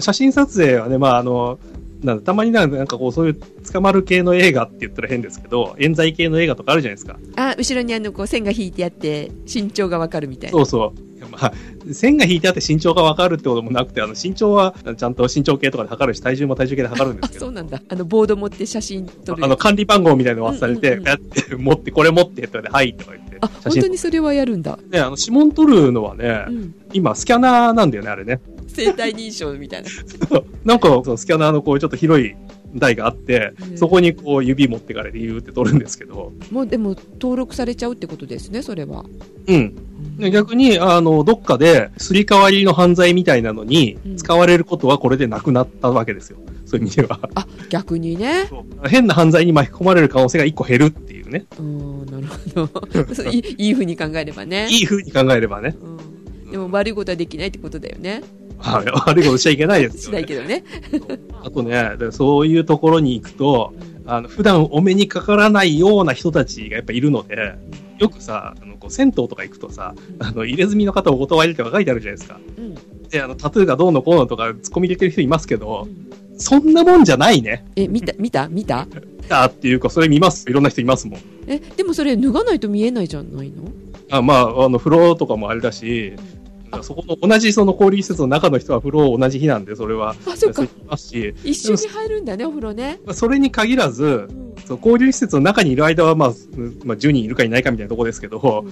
写真撮影はね、まあ、あの、なんだたまになんかなんかこう、そういう捕まる系の映画って言ったら変ですけど、冤罪系の映画とかあるじゃないですか。あ、後ろにあの、こう、線が引いてあって、身長がわかるみたいな。そうそう。まあ、線が引いてあって身長がわかるってこともなくて、あの、身長はちゃんと身長計とかで測るし、体重も体重計で測るんであすけ、ど。そうなんだ。あの、ボード持って写真撮る。あの、管理番号みたいなの渡されて、持って、これ持ってって言われて、はいとか言って、あ、本当にそれはやるんだ。ね、あの、指紋取るのはね、うん。今、スキャナーなんだよね、あれね。生体認証みたいな。なんか、そのスキャナーのこう、ちょっと広い台があって、うんそこにこう、指持ってかれて言うって取るんですけど、もうでも登録されちゃうってことですね、それは。うん。で逆に、あの、どっかで、すり替わりの犯罪みたいなのにうん、使われることはこれでなくなったわけですよ。そういう意味では。あ、逆にね。変な犯罪に巻き込まれる可能性が一個減るっていうね。うん、なるほど。いいいい風に考えればね。いい風に考えればね。うん。でも悪いことはできないってことだよね。はい 悪いことしちゃいけないですしよ、ね。ないけどね。あとね、でそういうところに行くと、あの、普段お目にかからないような人たちがやっぱいるので、よくさ、あのこう銭湯とか行くとさ、あの、入れ墨の方お断りとか書いてあるじゃないですか。うん。で、あの、タトゥーがどうのこうのとか、突っ込み入れてる人いますけど、そんなもんじゃないね。え、見た見た見た？あっていうか、それ見ます。いろんな人いますもん。え、でもそれ脱がないと見えないじゃないの？あまあ、あの、風呂とかもあれだし、そこの同じその交流施設の中の人は風呂同じ日なんで、それは、あ、そっか。ますし、一緒に入るんだね、お風呂ね。まあそれに限らずう、ん。その交流施設の中にいる間は、まあ、うんまあ、10人いるかいないかみたいなところですけど、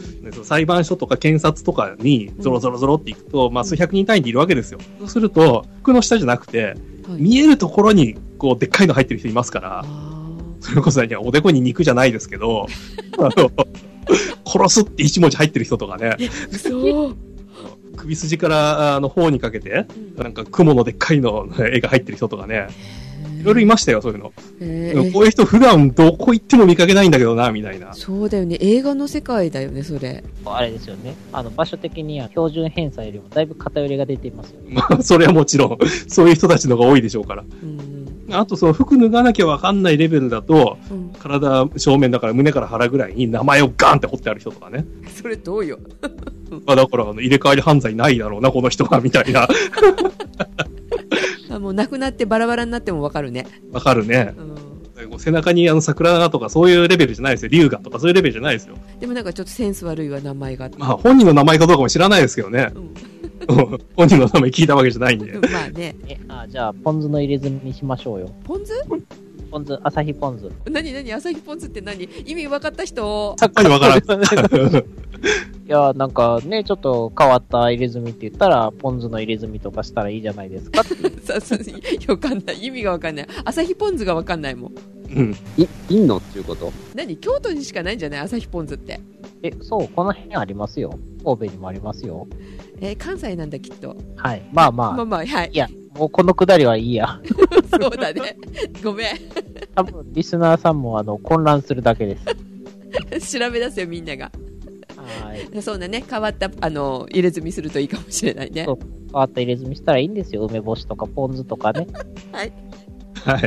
裁判所とか検察とかにゾロゾロゾロって行くと、まあ、数百人単位でいるわけですよ。そうすると、服の下じゃなくて、はい。見えるところに、こう、でっかいの入ってる人いますから、あそれこそ、おでこに肉じゃないですけど、あの、殺すって一文字入ってる人とかね、ー嘘。首筋から、あの、頬にかけて、なんか雲のでっかいの 絵が入ってる人とかね、いろいろいましたよ、そういうの。えこういう人普段どこ行っても見かけないんだけどな、みたいな。そうだよね。映画の世界だよね、それ。あれですよね。あの、場所的には標準偏差よりもだいぶ偏りが出ていますよね。まあ、それはもちろん、そういう人たちの方が多いでしょうから。うん。あと、その服脱がなきゃわかんないレベルだと、うん。体正面だから胸から腹ぐらいに名前をガーンって彫ってある人とかね。それどうよ。まあ、だから、あの入れ替わり犯罪ないだろうな、この人は、みたいな。あもう亡くなってバラバラになってもわかるね。わかるね。うん。背中にあの桜とかそういうレベルじゃないですよ。龍河とかそういうレベルじゃないですよ。でもなんかちょっとセンス悪いわ、名前が。まあ、本人の名前かどうかも知らないですけどね。うん。本人の名前聞いたわけじゃないんで。まあね。え、あ、じゃあ、ポン酢の入れ墨にしましょうよ。ポン酢？ポン酢、朝日ポン酢。何何朝日ポン酢って何？意味分かった人さっぱりわからん。いや、なんかね、ちょっと変わった入れ墨って言ったら、ポン酢の入れ墨とかしたらいいじゃないですかっていう。さかんない。意味がわかんない。朝日ポン酢がわかんないもん。うん。い、いんのっていうこと？何？京都にしかないんじゃない？朝日ポン酢って。え、そう、この辺ありますよ。神戸にもありますよ。えー関西なんだきっと。はい。まあまあ、まあまあ、はいい。や、もうこのくだりはいいや。そうだね。ごめん。多分、リスナーさんもあの、混乱するだけです。調べ出すよ、みんなが。はい。そうだね。変わった、あの、入れ墨するといいかもしれないねそ。う変わった入れ墨したらいいんですよ。梅干しとかポン酢とかね。はい。だ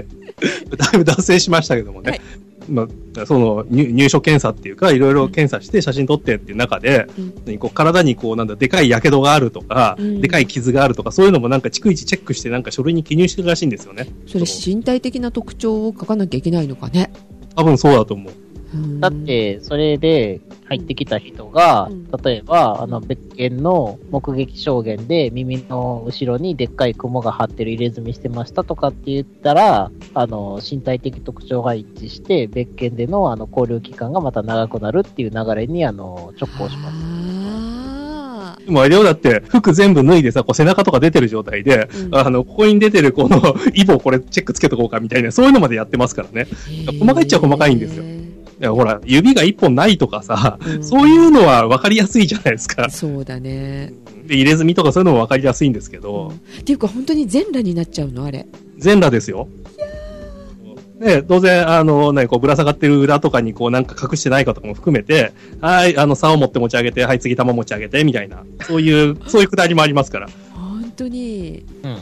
いぶ脱線しましたけどもね。はいまあ、その入入所検査っていうか、いろいろ検査して写真撮ってっていう中で、うんこう体にこうなんだ、でかい火傷があるとか、うんでかい傷があるとか、そういうのもなんか逐一チェックしてなんか書類に記入してるらしいんですよね。それ身体的な特徴を書かなきゃいけないのかね。多分そうだと思う。うん。だって、それで入ってきた人が、うん。例えば、あの、別件の目撃証言で耳の後ろにでっかい雲が張ってる入れ墨してましたとかって言ったら、あの、身体的特徴が一致して、別件での、あの、交流期間がまた長くなるっていう流れに、あの、直行します。あでもあれよ、だって、服全部脱いでさ、こう背中とか出てる状態で、うん。あの、ここに出てるこの イボこれチェックつけとこうかみたいな、そういうのまでやってますからね。ー。細かいっちゃ細かいんですよやほら、指が一本ないとかさ、うんそういうのは分かりやすいじゃないですかー。そうだね。で、入れ墨とかそういうのも分かりやすいんですけど、っていうか本当に全裸になっちゃうの？あれ。全裸ですよ。で、当然、あの、ね、こう、ぶら下がってる裏とかに、こう、なんか隠してないかとかも含めて、はい、あの、竿を持って持ち上げて、はい、次玉持ち上げて、みたいな、そういう、そういうくだりもありますから。本当に。うん。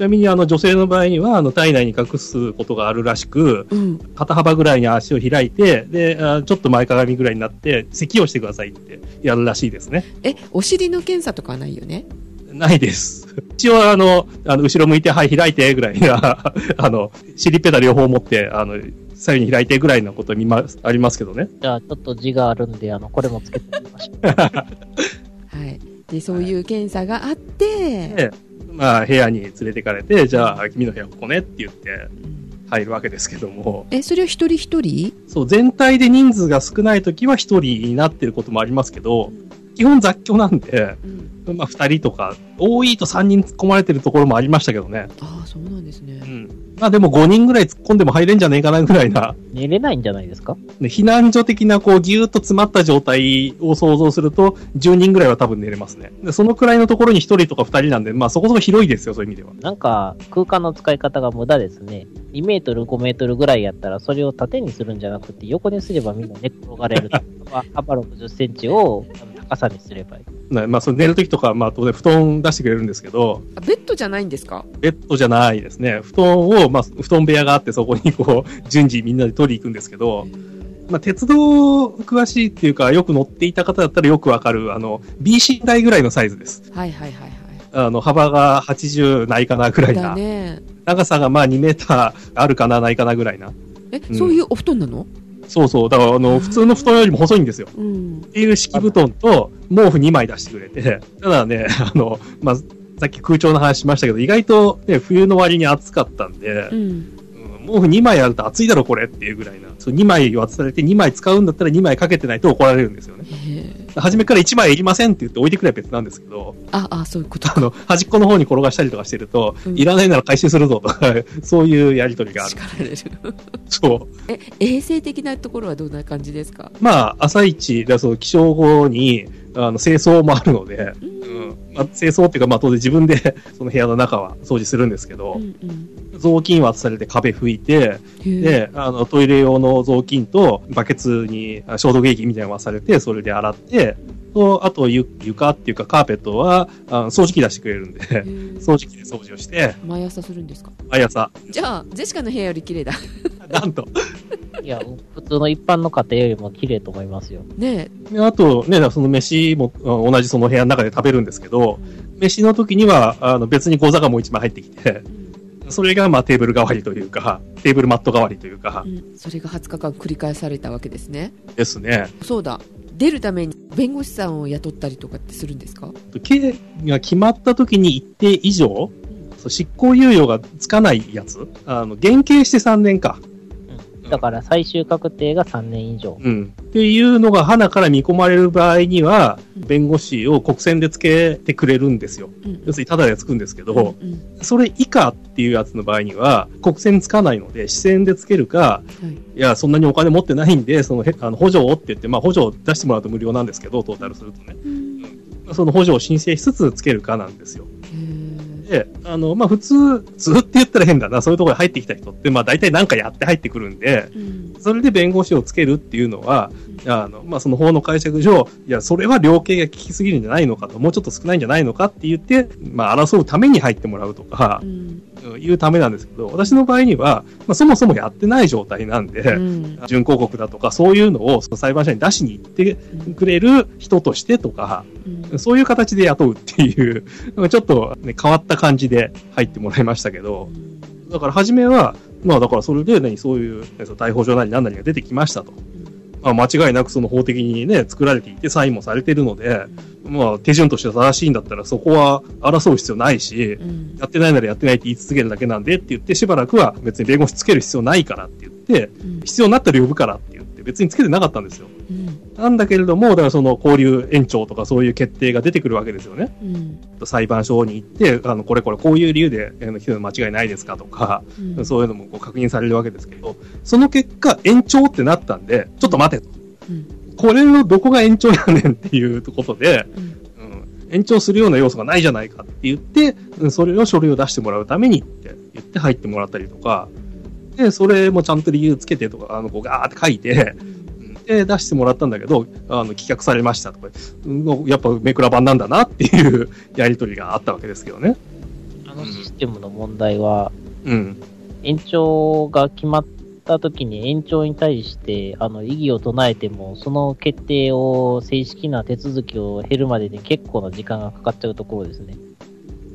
ちちなみにあの女性の場合には、あの体内に隠すことがあるらしく、うん。肩幅ぐらいに足を開いて、で、あちょっと前かがみぐらいになって、咳をしてくださいってやるらしいですね。え、お尻の検査とかはないよね？ないです。一応、あの、あの後ろ向いて、はい、開いて、ぐらいな、あの、尻ペダ両方持って、あの、左右に開いてぐらいのこと見ます、ありますけどね。じゃあ、ちょっと字があるんで、あの、これもつけてみましょう。はい。で、そういう検査があって、で、まあ、部屋に連れてかれて、じゃあ、君の部屋ここねって言ってうん入るわけですけども、え、それは一人一人？そう、全体で人数が少ない時は一人になってることもありますけど、基本雑居なんで、うん。まあ、二人とか、多いと三人突っ込まれてるところもありましたけどね。ああ、そうなんですねう。ん。まあでも5人ぐらい突っ込んでも入れんじゃねえかなぐらいな、寝れないんじゃないですか？ね避難所的なこうギューッと詰まった状態を想像すると、10人ぐらいは多分寝れますね。でそのくらいのところに1人とか2人なんで、まあそこそこ広いですよ、そういう意味では。なんか、空間の使い方が無駄ですね。2メートル、5メートルぐらいやったら、それを縦にするんじゃなくて、横にすればみんな寝っ転がれるとか、幅60センチをあの高さにすればいい。ねまあその寝るときとか、まあ当然布団出してくれるんですけど、あベッドじゃないんですか？ベッドじゃないですね。布団を、まあ布団部屋があってそこにこう、順次みんなで取り行くんですけど、まあ鉄道詳しいっていうか、よく乗っていた方だったらよくわかる、あの、BC 台ぐらいのサイズです。はいはいはいはい。あの、幅が80ないかなぐらいだな。ね。長さがまあ2メーターあるかな、ないかなぐらいな。え、うんそういうお布団なの？そうそう。だから、あの、普通の布団よりも細いんですよ。うん。っていう敷布団と毛布2枚出してくれて、ただね、あの、まあ、さっき空調の話しましたけど、意外とね、冬の割に暑かったんでう、ん。うん毛布2枚あると暑いだろ、これっていうぐらいな。そう2枚渡されて2枚使うんだったら2枚かけてないと怒られるんですよね。初めから1枚いりませんって言って置いてくれば別なんですけど、あ、あ、そういうことあの、端っこの方に転がしたりとかしてると、うんいらないなら回収するぞとか、そういうやりとりがある。叱られる。そう。え、衛生的なところはどんな感じですか？まあ、朝一、だそう起床後に、あの、清掃もあるので、ううんん。まあ、清掃っていうか、まあ、当然自分で、その部屋の中は掃除するんですけどう、んうん。雑巾渡されて壁拭いて、で、あの、トイレ用の雑巾と、バケツにあ消毒液みたいなの渡されて、それで洗って、と、あと、ゆ床っていうか、カーペットは、あの掃除機出してくれるんで、掃除機で掃除をして、毎朝するんですか？毎朝、じゃあ、ジェシカの部屋より綺麗だ。なんと。いや、普通の一般の家庭よりも綺麗と思いますよ。ねであとね、その飯もあ同じその部屋の中で食べるんですけどえ。、飯の時には、あの別に小座がもう一枚入ってきて、それがまあテーブル代わりというか、テーブルマット代わりというかう、ん、それが20日間繰り返されたわけですね。ですね。そうだ。出るために弁護士さんを雇ったりとかってするんですか？刑が決まった時に一定以上、そう執行猶予がつかないやつ、あの、減刑して3年か。だから最終確定が3年以上。うん。っていうのが花から見込まれる場合には、うん弁護士を国選でつけてくれるんですよ。うん要するにタダでつくんですけど、うんうんそれ以下っていうやつの場合には、国選つかないので、支選でつけるか、はいいや、そんなにお金持ってないんで、その、へあの補助をって言って、まあ補助を出してもらうと無料なんですけど、トータルするとね。その補助を申請しつつつけるかなんですよ。へで、あの、まあ普通、普通って言ったら変だな、そういうところに入ってきた人って、まあ大体何かやって入ってくるんで、ーうん。それで弁護士をつけるっていうのは、あの、まあ、その法の解釈上、いや、それは量刑が効きすぎるんじゃないのかと、もうちょっと少ないんじゃないのかって言って、まあ、争うために入ってもらうとかう、んいうためなんですけど、私の場合には、まあ、そもそもやってない状態なんで、うん。準抗告だとか、そういうのをその裁判所に出しに行ってくれる人としてとか、うん。そういう形で雇うっていう、ちょっと、ね、変わった感じで入ってもらいましたけど、だから初めは、まあだからそれで、ね、そういう、逮捕状なり何なりが出てきましたと。まあ間違いなくその法的にね、作られていてサインもされているので、まあ手順として正しいんだったらそこは争う必要ないし、うん。やってないならやってないって言い続けるだけなんでって言ってしばらくは別に弁護士つける必要ないからって言って、うん。必要になったら呼ぶからって言って別につけてなかったんですよ。うんなんだけれども、だからその交流延長とかそういう決定が出てくるわけですよね。うん裁判所に行って、あの、これこれこういう理由で、あの、間違いないですかとか、うんそういうのもこう確認されるわけですけど、その結果延長ってなったんで、ちょっと待てと。うんこれのどこが延長やねんっていうことで、延長するような要素がないじゃないかって言って、うんそれを書類を出してもらうためにって言って入ってもらったりとか、で、それもちゃんと理由つけてとか、あの、こうガーって書いて、うんで、出してもらったんだけど、あの、棄却されましたとか、うんやっぱめくら版なんだなっていう やりとりがあったわけですけどね。あのシステムの問題は、うん。延長が決まった時に延長に対して、あの、異議を唱えても、その決定を、正式な手続きを経るまでに結構な時間がかかっちゃうところですね。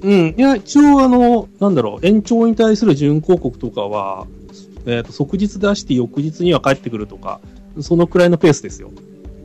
うん。いや、一応あの、なんだろう、延長に対する準抗告とかは、えっ、と、即日出して翌日には帰ってくるとか、そのくらいのペースですよ。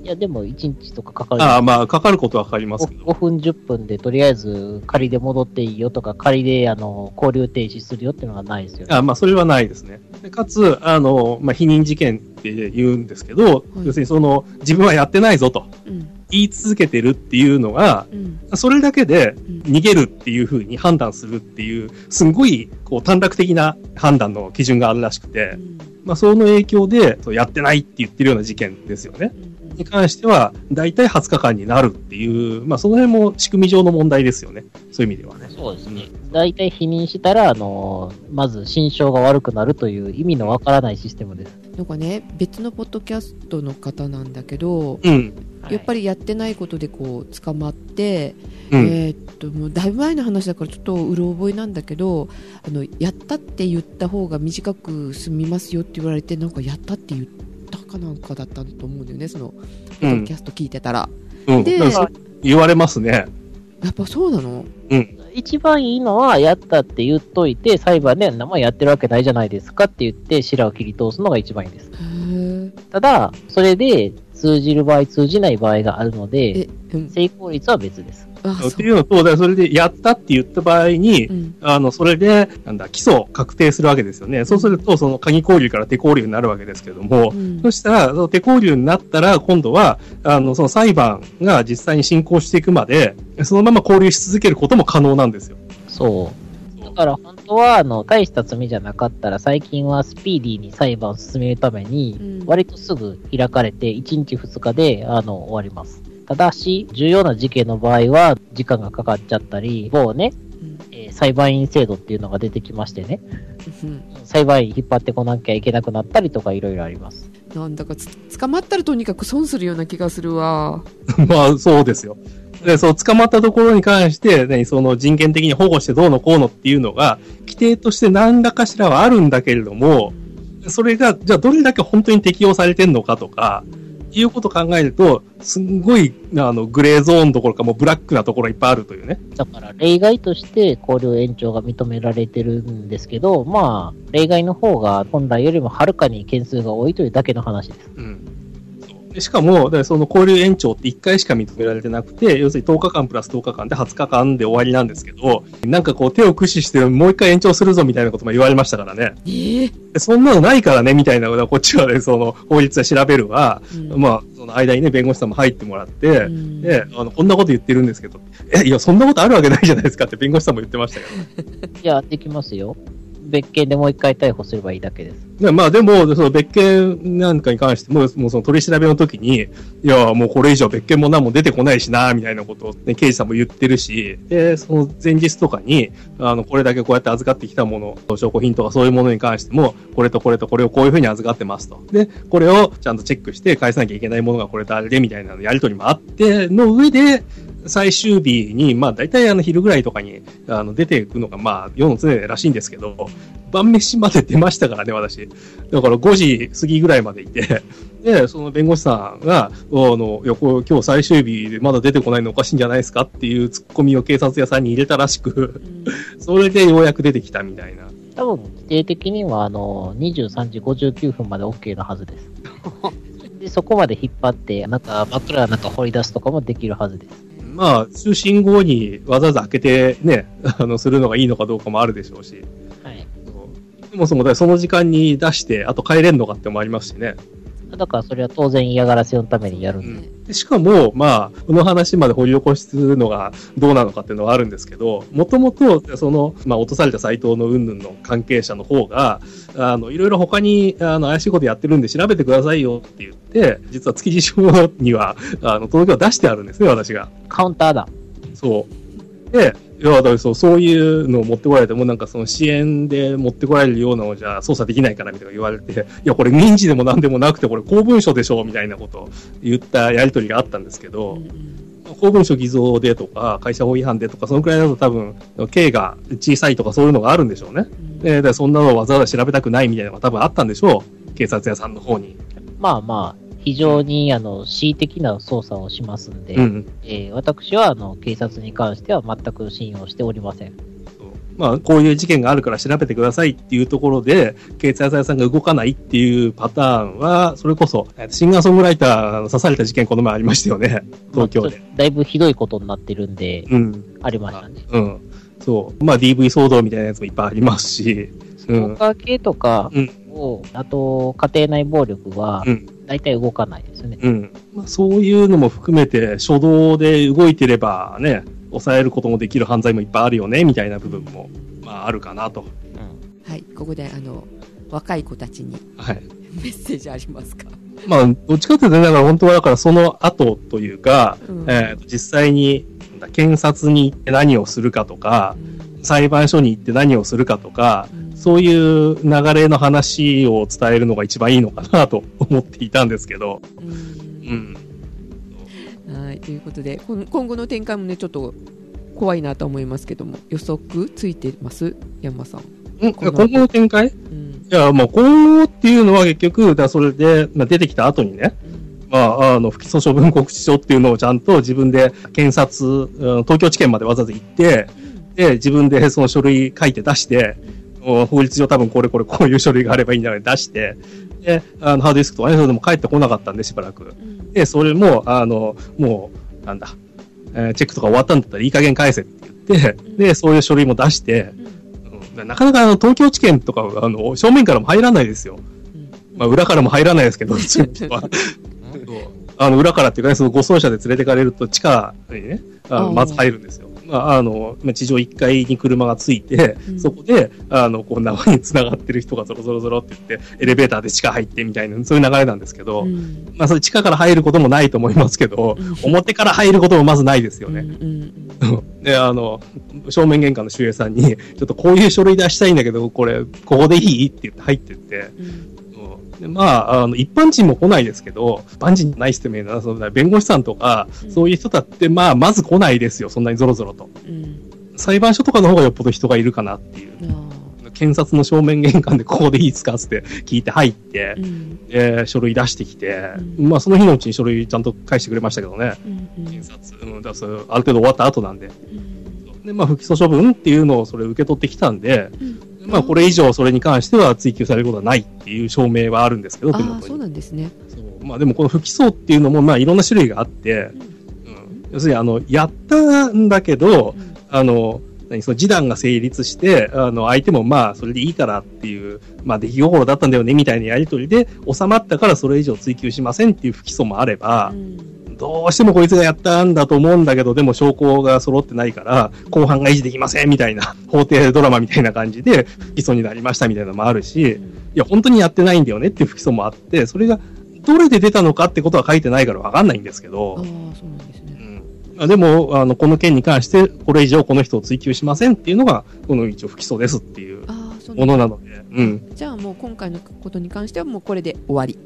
いや、でも1日とかかかる。ああ、まあ、かかることはかかりますけど。5分、10分でとりあえず仮で戻っていいよとか、仮であの交流停止するよっていうのがないですよね。あまあ、それはないですね。でかつ、あの、まあ、否認事件って言うんですけど、い要するにその、自分はやってないぞとうん言い続けてるっていうのが、うんそれだけでうん逃げるっていうふうに判断するっていう、すんごい、こう、短絡的な判断の基準があるらしくて、まあ、その影響で、そうやってないって言ってるような事件ですよね。に関しては、大体20日間になるっていう、まあ、その辺も仕組み上の問題ですよね。そういう意味ではね。そうですね。大体否認したら、あの、まず心象が悪くなるという意味のわからないシステムです。なんかね別のポッドキャストの方なんだけど、うん。やっぱりやってないことでこう捕まって、うん。えーっともうだいぶ前の話だからちょっとうろ覚えなんだけどあのやったって言った方が短く済みますよって言われてなんかやったって言ったかなんかだったと思うんだよねそのポッドキャスト聞いてたら、うん。で言われますね。やっぱそうなの？うん。一番いいのは、やったって言っといて、裁判で生やってるわけないじゃないですかって言って、白を切り通すのが一番いいです。ただ、それで通じる場合、通じない場合があるので、えうん成功率は別です。あっていうのと、それでやったって言った場合に、うんあの、それで、なんだ、起訴確定するわけですよね。そうすると、その鍵交流から手交流になるわけですけども、うんそしたら、その手交流になったら、今度は、あの、その裁判が実際に進行していくまで、そのまま交流し続けることも可能なんですよ。そう。だから本当は、あの、大した罪じゃなかったら、最近はスピーディーに裁判を進めるために、うん割とすぐ開かれて、1日2日で、あの、終わります。ただし、重要な事件の場合は、時間がかかっちゃったり、某ね、うんえー裁判員制度っていうのが出てきましてね、うん裁判員引っ張ってこなきゃいけなくなったりとかいろいろあります。なんだかつ捕まったらとにかく損するような気がするわ まあ、そうですよ。で、そう、捕まったところに関して、ね、その人権的に保護してどうのこうのっていうのが、規定として何らかしらはあるんだけれども、それが、じゃあどれだけ本当に適用されてんのかとか、いうことを考えると、すんごい、あの、グレーゾーンどころかもうブラックなところいっぱいあるというね。だから、例外として交流延長が認められてるんですけど、まあ、例外の方が本来よりもはるかに件数が多いというだけの話です。うん。でしかも、でその交流延長って1回しか認められてなくて、要するに10日間プラス10日間で20日間で終わりなんですけど、なんかこう手を駆使してもう一回延長するぞみたいなことも言われましたからね。ええでそんなのないからね、みたいなことはこっちはね、その法律で調べるわ。うんまあ、その間にね、弁護士さんも入ってもらって、うんで、あの、こんなこと言ってるんですけど、え、いや、そんなことあるわけないじゃないですかって弁護士さんも言ってましたけど。いや、できますよ。別件でもう一回逮捕すればいいだけです。でまあでも、その別件なんかに関しても、もうその取り調べの時に、いや、もうこれ以上別件も何も出てこないしな、みたいなことをね、刑事さんも言ってるし、で、その前日とかに、あの、これだけこうやって預かってきたもの、証拠品とかそういうものに関しても、これとこれとこれをこういうふうに預かってますと。で、これをちゃんとチェックして返さなきゃいけないものがこれとあれで、みたいなやりとりもあって、の上で、最終日に、まあ大体あの昼ぐらいとかに、あの、出ていくのが、まあ、世の常らしいんですけど、晩飯まで出ましたからね、私。だから5時過ぎぐらいまでいて、で、その弁護士さんが、あの、いや、これ今日最終日でまだ出てこないのおかしいんじゃないですかっていうツッコミを警察屋さんに入れたらしく、それでようやく出てきたみたいな。多分、規定的には、あの、23時59分まで OK のはずです。で、そこまで引っ張って、なんか、枕なんか掘り出すとかもできるはずです。まあ、就寝後にわざわざ開けてね、あの、するのがいいのかどうかもあるでしょうし。はい。そもそも、その時間に出して、あと帰れんのかってもありますしね。だから、それは当然嫌がらせのためにやるんで。でしかも、まあ、この話まで掘り起こするのがどうなのかっていうのはあるんですけど、もともと、その、まあ、落とされた斎藤の云々の関係者の方が、あの、いろいろ他に、あの、怪しいことやってるんで調べてくださいよって言って、実は築地署には、あの、届けを出してあるんですね、私が。カウンターだ。そう。で、いや、だからそう、そういうのを持ってこられても、なんかその支援で持ってこられるようなのをじゃあ操作できないからみたいな言われて、いや、これ民事でも何でもなくて、これ公文書でしょみたいなことを言ったやりとりがあったんですけど、公文書偽造でとか、会社法違反でとか、そのくらいだと多分、刑が小さいとかそういうのがあるんでしょうね。で、でそんなのをわざわざ調べたくないみたいなのが多分あったんでしょう。警察屋さんの方に。まあまあ、非常に、あの、恣意的な捜査をしますんで、うん。えー私は、あの、警察に関しては全く信用しておりません。まあ、こういう事件があるから調べてくださいっていうところで、警察屋さんが動かないっていうパターンは、それこそ、えーシンガーソングライターの刺された事件この前ありましたよね。東京でまあだいぶひどいことになってるんで、うん。ありましたね。うん。そう。まあ DV 騒動みたいなやつもいっぱいありますし。ストーカー系とかうんを、あと、家庭内暴力はう、ん。大体動かないですね。うん。まあ、そういうのも含めて、初動で動いてればね、抑えることもできる犯罪もいっぱいあるよね、みたいな部分も、まああるかなと。うん。はい、ここであの若い子たちにはい。メッセージありますか、まあ、どっちかというとね、だから本当はだからその後というか、うんえー実際に、検察に行って何をするかとか、裁判所に行って何をするかとか、そういう流れの話を伝えるのが一番いいのかなと思っていたんですけど、うん。うん。はいということで今後の展開もねちょっと怖いなと思いますけども予測ついてます？山さん、今後の展開？いうん。や、もう今後っていうのは結局、だそれで、まあ、出てきた後にね、まあ、あの、不起訴処分告知書っていうのをちゃんと自分で検察、うん東京地検までわざわざ行って、で、自分で その書類書いて出して、うん法律上多分これこれこういう書類があればいいんだよね出して、で、あの、ハードディスクとかでも帰ってこなかったんで、しばらく。うん。で、それも、あの、もう、なんだ、えーチェックとか終わったんだったらいい加減返せって言って、で、そういう書類も出して、うん。なかなかあの東京地検とか、あの、正面からも入らないですよ。まあ、裏からも入らないですけど、あの、裏からっていうかね、その護送車で連れてかれると地下にね、あまず入るんですよ。まあ、あの、まあ地上1階に車がついて、うん。そこで、あの、こう、縄に繋がってる人がゾロゾロゾロって言って、エレベーターで地下入ってみたいな、そういう流れなんですけど、うん。まあ、それ地下から入ることもないと思いますけど、うん。表から入ることもまずないですよね。で、あの、正面玄関の守衛さんに、ちょっとこういう書類出したいんだけど、これ、ここでいい？って言って入ってって、でまあ、あの、一般人も来ないですけど、一般人じゃない人もいるな、その弁護士さんとか、うんそういう人だって、まあ、まず来ないですよ、そんなにゾロゾロと。うん裁判所とかの方がよっぽど人がいるかなっていう。あ検察の正面玄関でここでいいですかって聞いて入ってー、うんえー書類出してきて、うんまあ、その日のうちに書類ちゃんと返してくれましたけどね。うんうん検察、うん、だそれある程度終わった後なんで。うんで、まあ、不起訴処分っていうのをそれ受け取ってきたんで、うんまあ、これ以上それに関しては追及されることはないっていう証明はあるんですけど、そう。なんですね。そう。まあ、でもこの不起訴っていうのも、まあ、いろんな種類があって、うん、要するに、あの、やったんだけど、あの、何、その示談が成立して、あの、相手もまあ、それでいいからっていう、まあ、出来心だったんだよね、みたいなやりとりで収まったからそれ以上追及しませんっていう不起訴もあればう、んどうしてもこいつがやったんだと思うんだけど、でも証拠が揃ってないから、後半が維持できませんみたいな、法廷ドラマみたいな感じで、不起訴になりましたみたいなのもあるし、いや、本当にやってないんだよねっていう不起訴もあって、それが、どれで出たのかってことは書いてないからわかんないんですけあどあ、そうなんですね。うん。まあでも、あの、この件に関して、これ以上この人を追及しませんっていうのが、この一応不起訴ですっていうものなので、うん。じゃあもう今回のことに関してはもうこれで終わり。で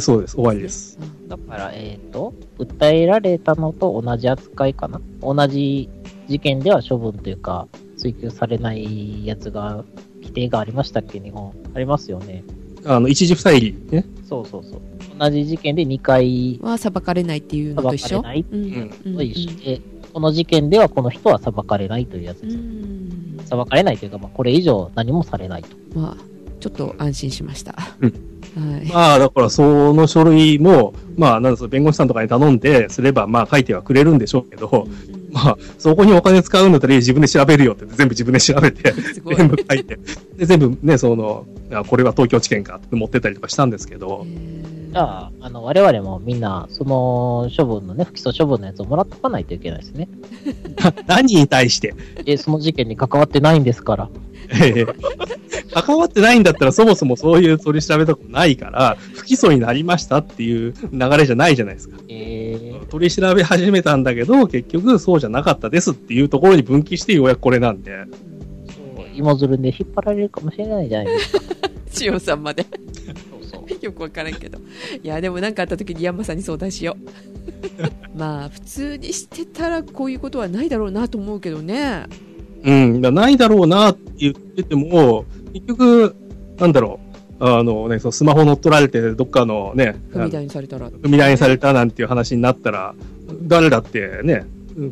そうです。終わりです。だから、えっ、と、訴えられたのと同じ扱いかな。同じ事件では処分というか、追及されないやつが、規定がありましたっけ、日本。ありますよね。あの、一時不再理ね。そうそうそう。同じ事件で2回は裁かれないっていうのと一緒？裁かれないうんうんと一緒で、この事件ではこの人は裁かれないというやつうです。ん裁かれないというか、まあ、これ以上何もされないと。まあちょっと安心しましたうんはい。まあ、だから、その書類も、まあ、なんです弁護士さんとかに頼んで、すれば、まあ、書いてはくれるんでしょうけど、まあ、そこにお金使うんだったら自分で調べるよって全部自分で調べて、全部書いて、で、全部ね、その、あこれは東京地検かって持ってったりとかしたんですけど、じゃあ、あの、我々もみんな、その処分のね、不起訴処分のやつをもらっとかないといけないですね。何に対して、え、その事件に関わってないんですから。ええ関わってないんだったらそもそもそういう取り調べとかもないから、不起訴になりましたっていう流れじゃないじゃないですか。えー、取り調べ始めたんだけど、結局そうじゃなかったですっていうところに分岐してようやくこれなんで。そう芋づるで引っ張られるかもしれないじゃないですか。塩さんまで。よくわからんけど。いや、でも何かあった時にヤンマさんに相談しよう。まあ、普通にしてたらこういうことはないだろうなと思うけどね。うん、だないだろうなって言ってても、結局、なんだろう、あのね、そのスマホ乗っ取られて、どっかのね、踏み台にされたら。踏み台にされたなんていう話になったら、誰だってね、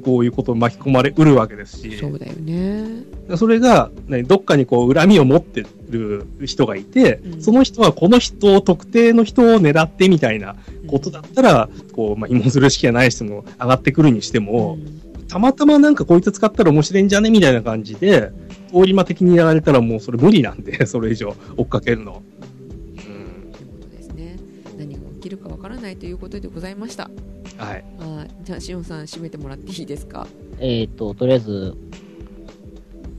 こういうことに巻き込まれうるわけですし、そうだよね。それが、ね、どっかにこう恨みを持ってる人がいて、うんその人はこの人を、特定の人を狙ってみたいなことだったら、こう、まあ、芋づる式がない人も上がってくるにしても、たまたまなんかこいつ使ったら面白いんじゃねみたいな感じで、通り魔的にやられたらもうそれ無理なんで、それ以上追っかけるの。うん。ということですね。何が起きるかわからないということでございました。はい。はい。じゃあ、しおんさん、締めてもらっていいですか？えっ、と、とりあえず、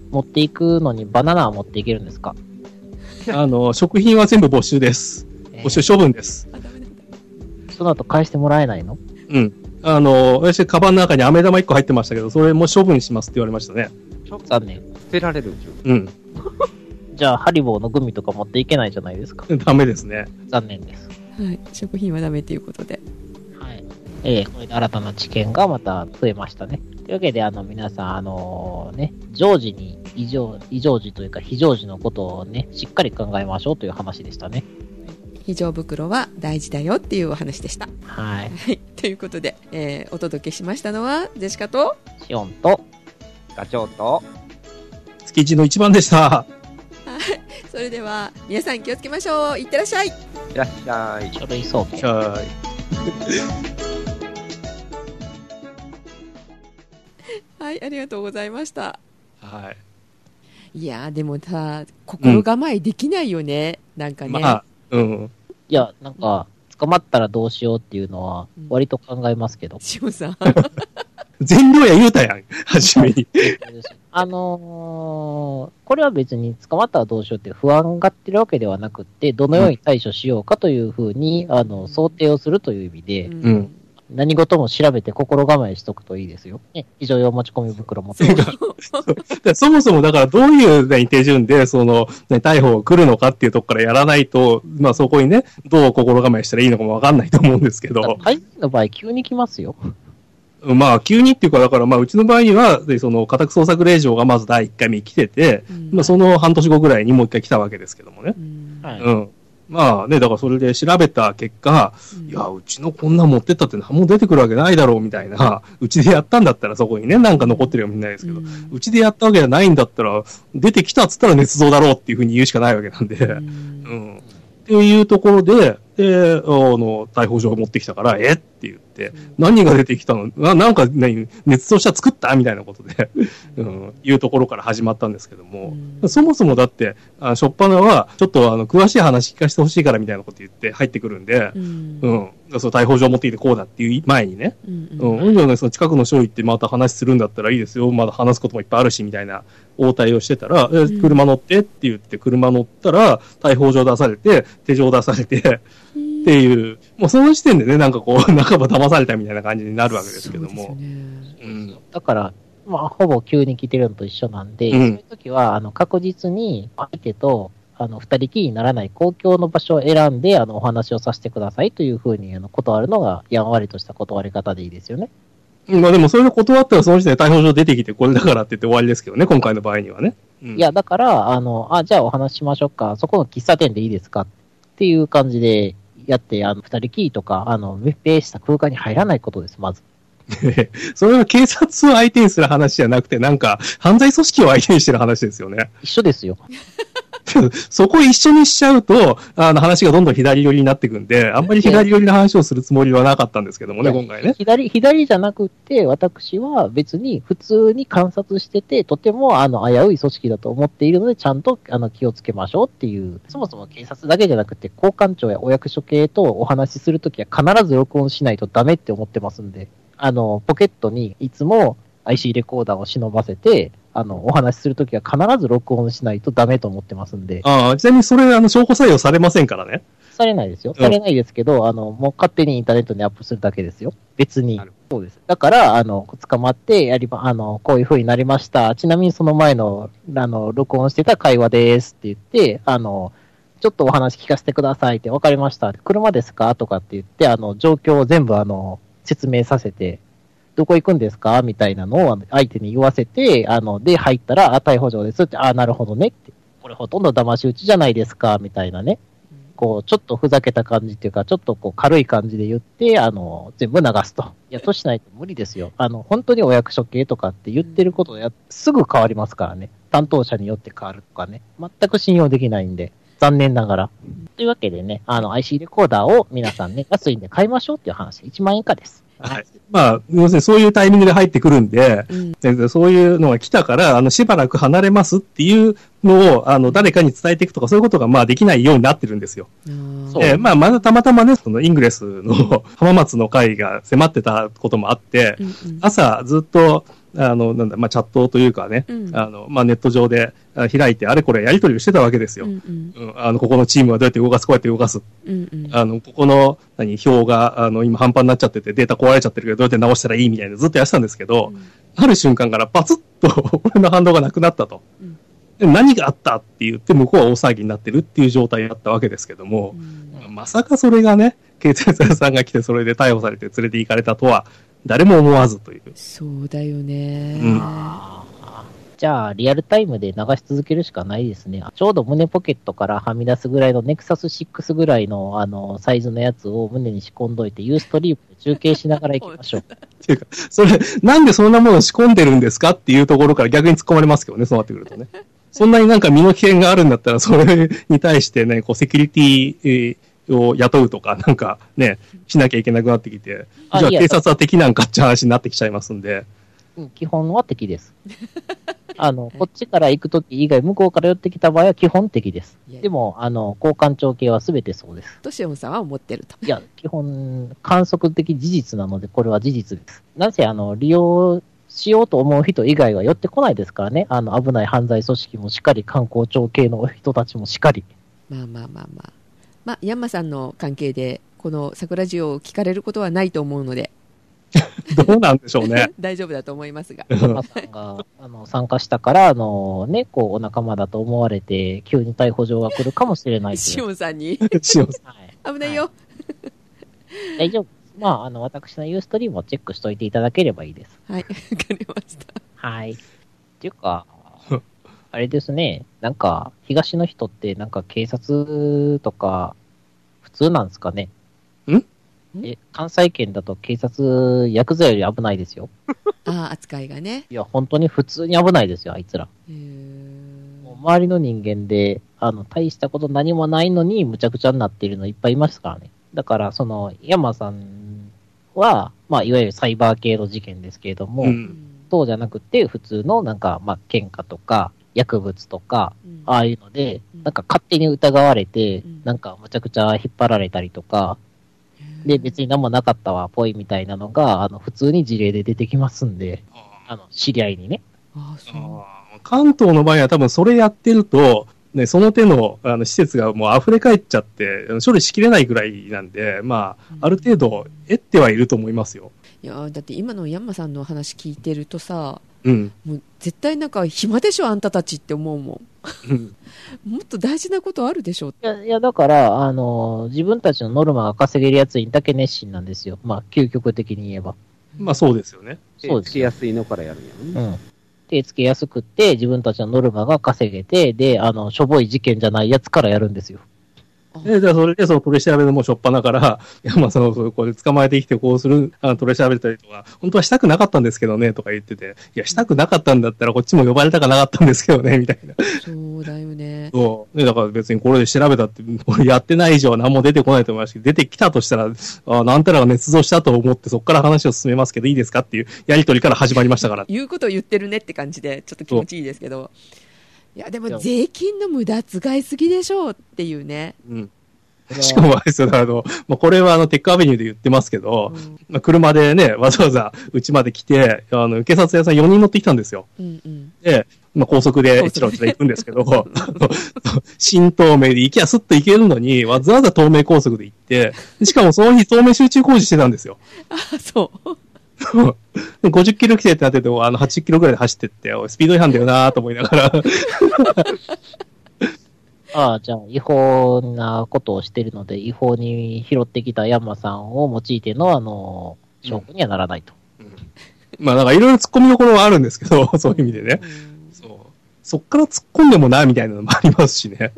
持っていくのにバナナは持っていけるんですか、あの、食品は全部没収です。えー没収処分です。あ、だ。その後返してもらえないの？うん。あの、私、カバンの中に飴玉1個入ってましたけど、それも処分しますって言われましたね。残念。捨てられるうん。じゃあ、ハリボーのグミとか持っていけないじゃないですか。ダメですね。残念です。はい。食品はダメということで。はい。えー、これで新たな知見がまた増えましたね。というわけで、あの、皆さん、あのね、常時に異常、異常時というか非常時のことをね、しっかり考えましょうという話でしたね。非常袋は大事だよっていうお話でした。はい。はい。ということで、えーお届けしましたのは、ジェシカと、シオンと、ガチョウと、築地の一番でした。それでは、皆さん気をつけましょう。いってらっしゃい。いらっしゃい。書類送検。はい。はい、ありがとうございました。はい。いやー、でもさ、心構えできないよね。なんかね。まあ、うん。いや、なんか、捕まったらどうしようっていうのはうん、割と考えますけど。しおさん。全量や言うたやん。はじめに。あのーこれは別に捕まったらどうしようって不安がってるわけではなくって、どのように対処しようかというふうに、あの、想定をするという意味で、うん何事も調べて心構えしとくといいですよ。ね、非常用持ち込み袋持ってそそもそもだからどういう、ね、手順で、その、ね、逮捕が来るのかっていうとこからやらないと、まあそこにね、どう心構えしたらいいのかもわかんないと思うんですけど、大抵の場合、急に来ますよ。まあ急にっていうか、だからまあうちの場合には、でその家宅捜索令状がまず第1回目来てて、うんまあその半年後ぐらいにもう一回来たわけですけどもね。うんはいうん。まあね、だからそれで調べた結果、いや、うちのこんなん持ってったって何も出てくるわけないだろうみたいな、うちでやったんだったらそこにね、なんか残ってるかもしれないですけど、ううんちでやったわけじゃないんだったら、出てきたっつったら捏造だろうっていうふうに言うしかないわけなんで、ううん。ん。っていうところで、で、あの、逮捕状を持ってきたから、えっ？て言って、何が出てきたの？ななんか、ね、捏造した作った？みたいなことで、うん、いうところから始まったんですけども、うん。そもそもだって、あしょっぱなは、ちょっとあの、詳しい話聞かせてほしいからみたいなこと言って入ってくるんでう、ん。うん。その逮捕状持ってきてこうだっていう前にね、うんその近くの署行ってまた話するん。だったらいいですよ。まだ話すこともいっぱいあるし、みたいな応対をしてたら、えん。車乗ってって言って車乗ったら、逮捕状出されて、手錠出されて、っていう、もうその時点でね、なんかこう、半ば騙されたみたいな感じになるわけですけども。そううん。だから、まあ、ほぼ急に来てるのと一緒なんで、うんそういう時は、あの、確実に相手と、あの、二人きりにならない公共の場所を選んで、あの、お話をさせてくださいというふうに、あの、断るのが、やんわりとした断り方でいいですよね。まあでもそれで断ったらその時点で逮捕状出てきてこれだからって言って終わりですけどね、今回の場合にはね。うんいや、だから、あの、あ、じゃあお話ししましょうか。そこの喫茶店でいいですか？っていう感じでやって、あの、二人きりとか、あの、密閉した空間に入らないことです、まず。それは警察を相手にする話じゃなくて、なんか、犯罪組織を相手にしてる話ですよね。一緒ですよ。そこを一緒にしちゃうと、あの話がどんどん左寄りになっていくんで、あんまり左寄りの話をするつもりはなかったんですけどもね、今回ね。左、左じゃなくって、私は別に普通に観察してて、とてもあの危うい組織だと思っているので、ちゃんとあの気をつけましょうっていう、そもそも警察だけじゃなくて、交換庁やお役所系とお話しするときは必ず録音しないとダメって思ってますんで、あの、ポケットにいつも IC レコーダーを忍ばせて、あの、お話しするときは必ず録音しないとダメと思ってますんで、ああ、ちなみにそれ、あの、証拠採用されませんからね。されないですよ。うんされないですけど、あの、もう勝手にインターネットにアップするだけですよ。別に。そうです。だから、あの、捕まって、やりま、あの、こういう風になりました。ちなみにその前の、あの、録音してた会話ですって言って、あの、ちょっとお話聞かせてくださいって、わかりました。車ですかとかって言って、あの、状況を全部あの、説明させて、どこ行くんですか？みたいなのを相手に言わせて、あの、で、入ったら、あ、逮捕状ですって、あ、なるほどねって。これほとんど騙し討ちじゃないですかみたいなね。こう、ちょっとふざけた感じっていうか、ちょっとこう、軽い感じで言って、あの、全部流すと。いや、としないと無理ですよ。あの、本当にお役所系とかって言ってることや、すぐ変わりますからね。担当者によって変わるとかね。全く信用できないんで。残念ながら。というわけでね、あの、IC レコーダーを皆さんね、安いんで買いましょうっていう話。1万円以下です。はい。まあ、要するにそういうタイミングで入ってくるんで、うんそういうのが来たから、あの、しばらく離れますっていうのを、あの、誰かに伝えていくとか、そういうことが、まあ、できないようになってるんですよ。えーまあ、まだたまたまね、そのイングレスの浜松の会が迫ってたこともあって、うんうん朝ずっと、あの、なんだ、まあ、チャットというかね、うん。あの、まあ、ネット上であ開いて、あれこれやり取りをしてたわけですよ。ううん。ん。あの、ここのチームはどうやって動かす、こうやって動かす。うんうん。あの、ここの、何、表が、あの、今半端になっちゃってて、データ壊れちゃってるけど、どうやって直したらいいみたいなずっとやってたんですけど、ある瞬間からパツッと 俺の反応がなくなったと。うん。で何があったって言って、向こうは大騒ぎになってるっていう状態だったわけですけどもう、ん。まさかそれがね、警察屋さんが来てそれで逮捕されて連れて行かれたとは、誰も思わずという。そうだよね。うんじゃあ、リアルタイムで流し続けるしかないですね。ちょうど胸ポケットからはみ出すぐらいのネクサス6ぐらいのあのサイズのやつを胸に仕込んどいて、ユーストリームで中継しながら行きましょう。っていうか、それ、なんでそんなものを仕込んでるんですかっていうところから逆に突っ込まれますけどね、そうなってくるとね。そんなになんか身の危険があるんだったら、それに対してね、こう、セキュリティえーを雇うとか、なんかね、しなきゃいけなくなってきて、じゃああいや警察は敵なんかって話になってきちゃいますんで、うん基本は敵です。あの、こっちから行くとき以外、向こうから寄ってきた場合は基本敵です。でも、あの、交換帳系は全てそうです。としおんさんは思ってると。いや、基本、観測的事実なので、これは事実です。なぜ、あの、利用しようと思う人以外は寄ってこないですからね。あの、危ない犯罪組織もしっかり、観光庁系の人たちもしっかり。まあまあまあまあ。まあ、ヤンマさんの関係で、この桜ジオを聞かれることはないと思うので、どうなんでしょうね。大丈夫だと思いますが。山さんが、あの、参加したから、あの、ね、こう、お仲間だと思われて、急に逮捕状が来るかもしれないとしいう。おんさんに、しおんさんはい。危ないよ。大丈夫。まあ、あの、私のユーストリームをチェックしといていただければいいです。はい、わかりました。はい。っていうか、あれですね、なんか、東の人って、なんか警察とか、普通なんですかね。ん？え、関西圏だと警察、ヤクザより危ないですよ。ああ、扱いがね。いや、本当に普通に危ないですよ、あいつら。もう周りの人間で、あの、大したこと何もないのに、むちゃくちゃになっているのいっぱいいますからね。だから、その、山さんは、まあ、いわゆるサイバー系の事件ですけれども、うん。そうじゃなくて、普通のなんか、まあ、喧嘩とか、薬物とか、うん。ああいうのでうん、なんか勝手に疑われてうん、なんかむちゃくちゃ引っ張られたりとか、で、別に何もなかったわ、ぽいみたいなのが、あの、普通に事例で出てきますんで、あの、知り合いにね。ああ、そう。関東の場合は多分それやってると、ね、その手のあの施設がもう溢れ返っちゃって、処理しきれないぐらいなんで、まあ、ある程度、得てはいると思いますよ。いやだって今のヤンマさんの話聞いてるとさうん。もう絶対なんか暇でしょあんたたちって思うもうんんもっと大事なことあるでしょいや、いや、だから、あの、自分たちのノルマが稼げるやつにだけ熱心なんですよ。まあ、究極的に言えば。まあそうですよね。そうですつけやすいのからやるんやろね。うん。手つけやすくって、自分たちのノルマが稼げて、で、あの、しょぼい事件じゃないやつからやるんですよ。で、じゃあそれでその取り調べでもうしょっぱなから、いや、まあその、これ捕まえてきてこうする、あの取り調べたりとか、本当はしたくなかったんですけどね、とか言ってて、いや、したくなかったんだったらこっちも呼ばれたかなかったんですけどね、みたいな。そうだよねそう。ね、だから別にこれで調べたって、やってない以上は何も出てこないと思いますし、出てきたとしたら、あなんたらが捏造したと思ってそこから話を進めますけどいいですかっていうやりとりから始まりましたから。言うことを言ってるねって感じでちょっと気持ちいいですけどいやでも税金の無駄遣いすぎでしょうっていうね、うん。しかもあれです。よ、あの、まあ、これはあの、テックアベニューで言ってますけどう、ん。まあ、車でね、わざわざうちまで来て、あの、警察屋さん4人乗ってきたんですよ。うんうん、で、まあ、高速でチラチラ行くんですけど、新東名で行きゃスッと行けるのに、わざわざ東名高速で行って、しかもその日東名集中工事してたんですよ。あそう50キロ規制ってなってても、あの、80キロぐらいで走ってって、スピード違反だよなと思いながら。ああ、じゃあ、違法なことをしてるので、違法に拾ってきたヤンマさんを用いての、あの、証拠にはならないと。まあ、だからいろいろ突っ込みどころはあるんですけど、そういう意味でね。そう。そっから突っ込んでもな、みたいなのもありますしね。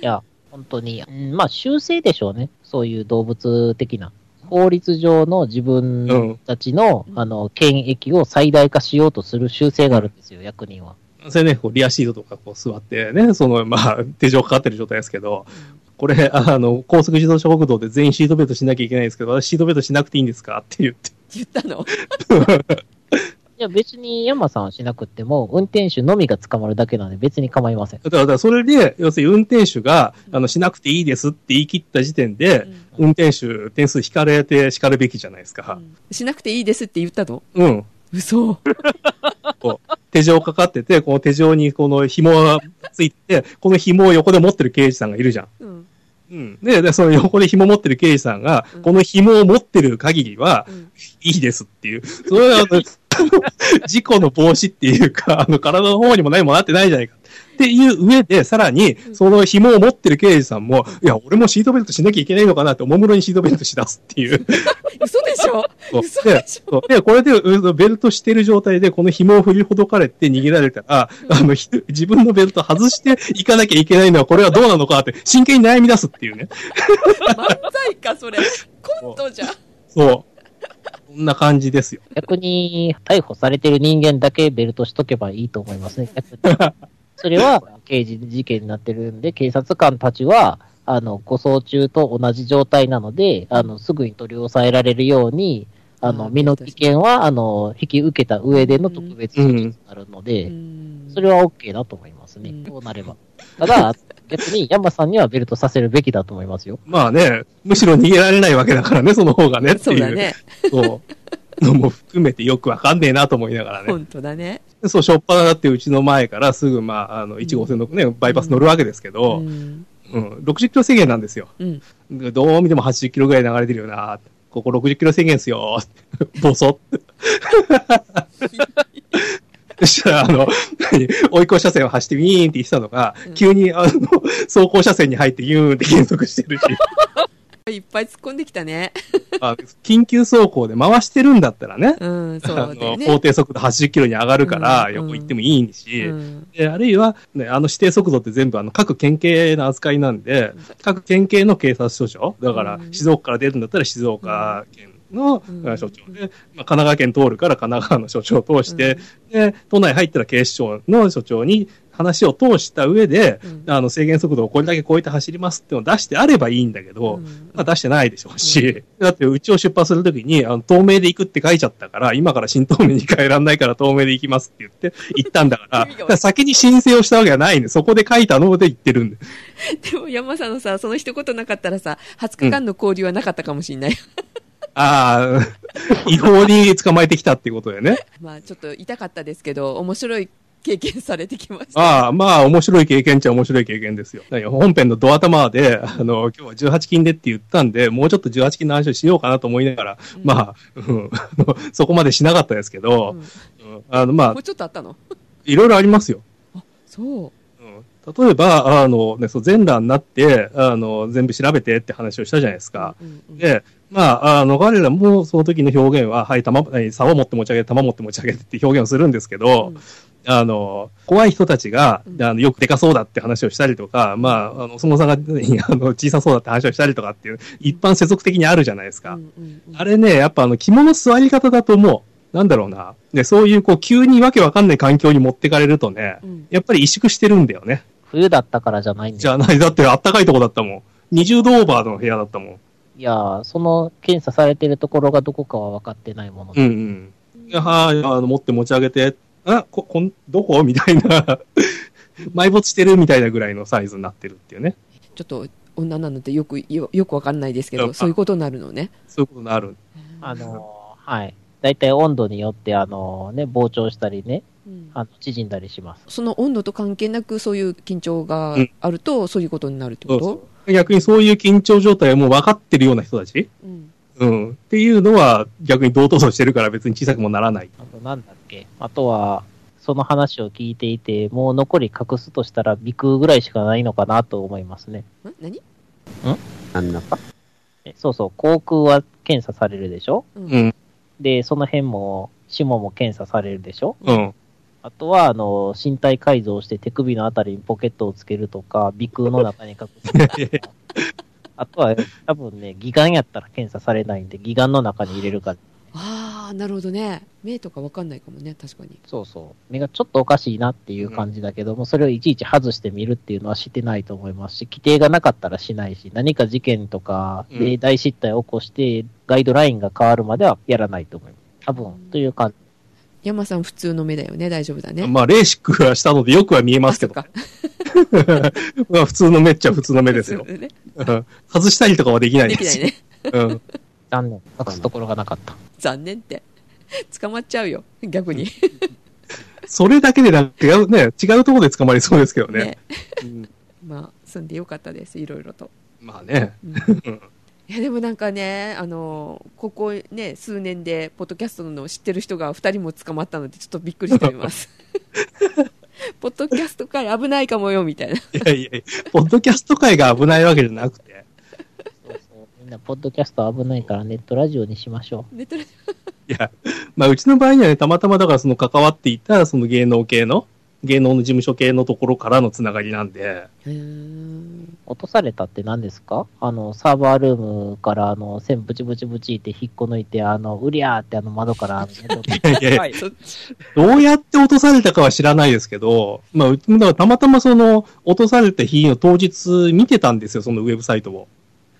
いや、本当に、うんまあ、修正でしょうね。そういう動物的な。法律上の自分たちの、うんあの、権益を最大化しようとする修正があるんですよ、役人は。それね、こうリアシートとかこう座ってね、その、まあ、手錠かかってる状態ですけど、これ、あの、高速自動車国道で全員シートベルトしなきゃいけないんですけど、私シートベルトしなくていいんですか？って言って。言ったの？い や、別にヤンマさんはしなくっても、運転手のみが捕まるだけなんで別に構いません。だから、だからそれで、要するに運転手が、あの、しなくていいですって言い切った時点で、運転手点数引かれて叱るべきじゃないですか。しなくていいですって言ったのうん。嘘。こう、手錠かかってて、この手錠にこの紐がついてて、この紐を横で持ってる刑事さんがいるじゃん。うん。うん。で、でその横で紐持ってる刑事さんが、うんこの紐を持ってる限りは、うんいいですっていう。それは、あの、事故の防止っていうか、あの、体の方にも何もなってないじゃないか。っていう上で、さらに、その紐を持ってる刑事さんも、いや、俺もシートベルトしなきゃいけないのかなって、おもむろにシートベルトしだすっていう。嘘でしょ？嘘でしょ？で、これで、うベルトしてる状態で、この紐を振りほどかれて逃げられたら、あの、ひ自分のベルト外していかなきゃいけないのは、これはどうなのかって、真剣に悩み出すっていうね。漫才か、それ。コントじゃん。そう。こんな感じですよ。逆に、逮捕されてる人間だけベルトしとけばいいと思いますね。それは刑事事件になってるんで、警察官たちは、あの、護送中と同じ状態なので、あの、すぐに取り押さえられるように、あの、身の危険は、あの、引き受けた上での特別措置になるので、それは OK だと思いますねうん。そうなれば。ただ、逆に山さんにはベルトさせるべきだと思いますよ。まあね、むしろ逃げられないわけだからね、その方がねっていうう。そだね。そう。のも含めてよくわかんねえなと思いながらね。本当だね。でそう、しょっぱなだってうちの前からすぐ、まあ、あの、1号線のね、バイパス乗るわけですけど、うん。うん、60キロ制限なんですよ。うん。でどう見ても80キロぐらい流れてるよな。ここ60キロ制限っすよ。ボソって。そしたら、あの、何？追い越し車線を走ってウィーンって言ってたのが、うん。急に、あの、走行車線に入ってユーンって減速してるし、いっぱい突っ込んできたね。あ緊急走行で回してるんだったらね、うん、そうあの。法定速度80キロに上がるから、うん横行ってもいいんし、うん。で、あるいは、ね、あの指定速度って全部あの各県警の扱いなんで、各県警の警察署長、だからうん。静岡から出るんだったら静岡県のうん。あ署長。で、まあ、神奈川県通るから神奈川の署長を通して、で、都内入ったら警視庁の署長に話を通した上で、うん。あの制限速度をこれだけ超えて走りますっていうのを出してあればいいんだけど、うん。まあ、出してないでしょうし、だってうちを出発するときに、あの、透明で行くって書いちゃったから、今から新透明に変えらんないから透明で行きますって言って、行ったんだから、から先に申請をしたわけじゃないんで、そこで書いたので言ってるんで。でも山さんのさ、その一言なかったらさ、20日間の交流はなかったかもしれない。ああ、違法に捕まえてきたっていうことでね。まあちょっと痛かったですけど、面白い経験されてきました。ああ、まあ、面白い経験っちゃ面白い経験ですよ。本編のドア玉で、あの、今日は18金でって言ったんで、もうちょっと18金の話をしようかなと思いながら、うんまあ、うん そこまでしなかったですけど、うんうんあの、まあもう、ちょっとあったの？いろいろありますよ。そう。うん例えば、あの、ね、そう、全裸になって、あの、全部調べてって話をしたじゃないですか。うんうんで、まあ、あの、彼らもその時の表現は、はい、玉、はい竿持って持ち上げて、玉持って持ち上げてって表現をするんですけど、うんあの、怖い人たちが、うんあの、よくでかそうだって話をしたりとか、まあ、あの、そのさんが、ねあの、小さそうだって話をしたりとかっていう、一般世俗的にあるじゃないですか。うんうんうんあれね、やっぱあの、肝の座り方だと思う。なんだろうな。で、そういう、こう、急にわけわかんない環境に持ってかれるとね、うんやっぱり萎縮してるんだよね。冬だったからじゃないんでじゃない、だってあったかいとこだったもん。20度オーバーの部屋だったもん。いやー、その検査されてるところがどこかは分かってないもので。うんうん。いやはい、あの、持って持ち上げて、あ、こ、こん、どこ？みたいな、埋没してるみたいなぐらいのサイズになってるっていうね。ちょっと女なのでよくよよくわかんないですけど、そういうことになるのね。そういうことになる。あのーはい。だいたい温度によって、あのーね、膨張したりね、うんあの縮んだりします。その温度と関係なくそういう緊張があると、そういうことになるってこと？そう。逆にそういう緊張状態はもう分かってるような人たち？うんうん。っていうのは逆に同等としてるから別に小さくもならない。あとなんだっけ？あとは、その話を聞いていて、もう残り隠すとしたら、ビクぐらいしかないのかなと思いますね。ん何？なん？だか？えそうそう、航空は検査されるでしょ？うんうん。で、その辺も、下も検査されるでしょ？うん。あとは、あの、身体改造して手首のあたりにポケットをつけるとか、鼻腔の中に隠すとか。あとは、多分ね、義眼やったら検査されないんで、義眼の中に入れるから。ああなるほどね目とかわかんないかもね確かにそうそう。目がちょっとおかしいなっていう感じだけども、それをいちいち外してみるっていうのはしてないと思いますし、規定がなかったらしないし、何か事件とかうんで大失態を起こして、ガイドラインが変わるまではやらないと思います。多分、という感じ。山さん普通の目だよね。大丈夫だね。まあ、レーシックはしたのでよくは見えますけど。あ、まあ普通の目っちゃ普通の目ですよ。ね。うん。外したりとかはできないでです。きないね。うん。残念。隠すところがなかった。残念って。捕まっちゃうよ。逆に。それだけでなんか違うね、違うところで捕まりそうですけどね。ね。うん。まあ住んでよかったですいろいろと。まあね。うんいやでもなんかね、あのここね、数年で、ポッドキャストの知ってる人が2人も捕まったので、ちょっとびっくりしております。ポッドキャスト界危ないかもよ、みたいな。いやいやいや、ポッドキャスト界が危ないわけじゃなくて。そうそう。みんな、ポッドキャスト危ないからネットラジオにしましょネットラジいや、まあ、うちの場合にはね、たまたまだからその関わっていた、その芸能系の、芸能の事務所系のところからのつながりなんで。落とされたって何ですか？あの、サーバールームから、あの、線ブチブチブチって引っこ抜いて、あの、うりゃーってあの窓から、どうやって落とされたかは知らないですけど、まあ、うちもだからたまたまその、落とされた日の当日見てたんですよ、そのウェブサイトを。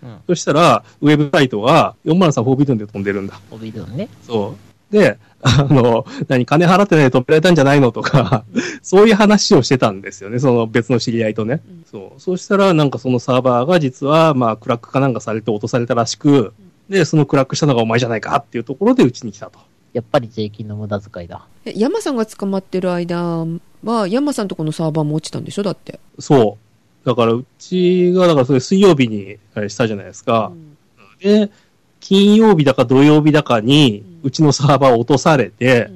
うん。そしたら、ウェブサイトが403フォービドンで飛んでるんだ。オビドンね。そう。で、あの、何、金払ってないで止められたんじゃないのとか、そういう話をしてたんですよね、その別の知り合いとね。うんそう。そうしたら、なんかそのサーバーが実は、まあ、クラックかなんかされて落とされたらしく、で、そのクラックしたのがお前じゃないかっていうところでうちに来たと。やっぱり税金の無駄遣いだ。え山さんが捕まってる間は、山さんとこのサーバーも落ちたんでしょ？だって。そう。だから、うちが、だからそれ水曜日にしたじゃないですかう。んで、金曜日だか土曜日だかにう、うちのサーバーを落とされて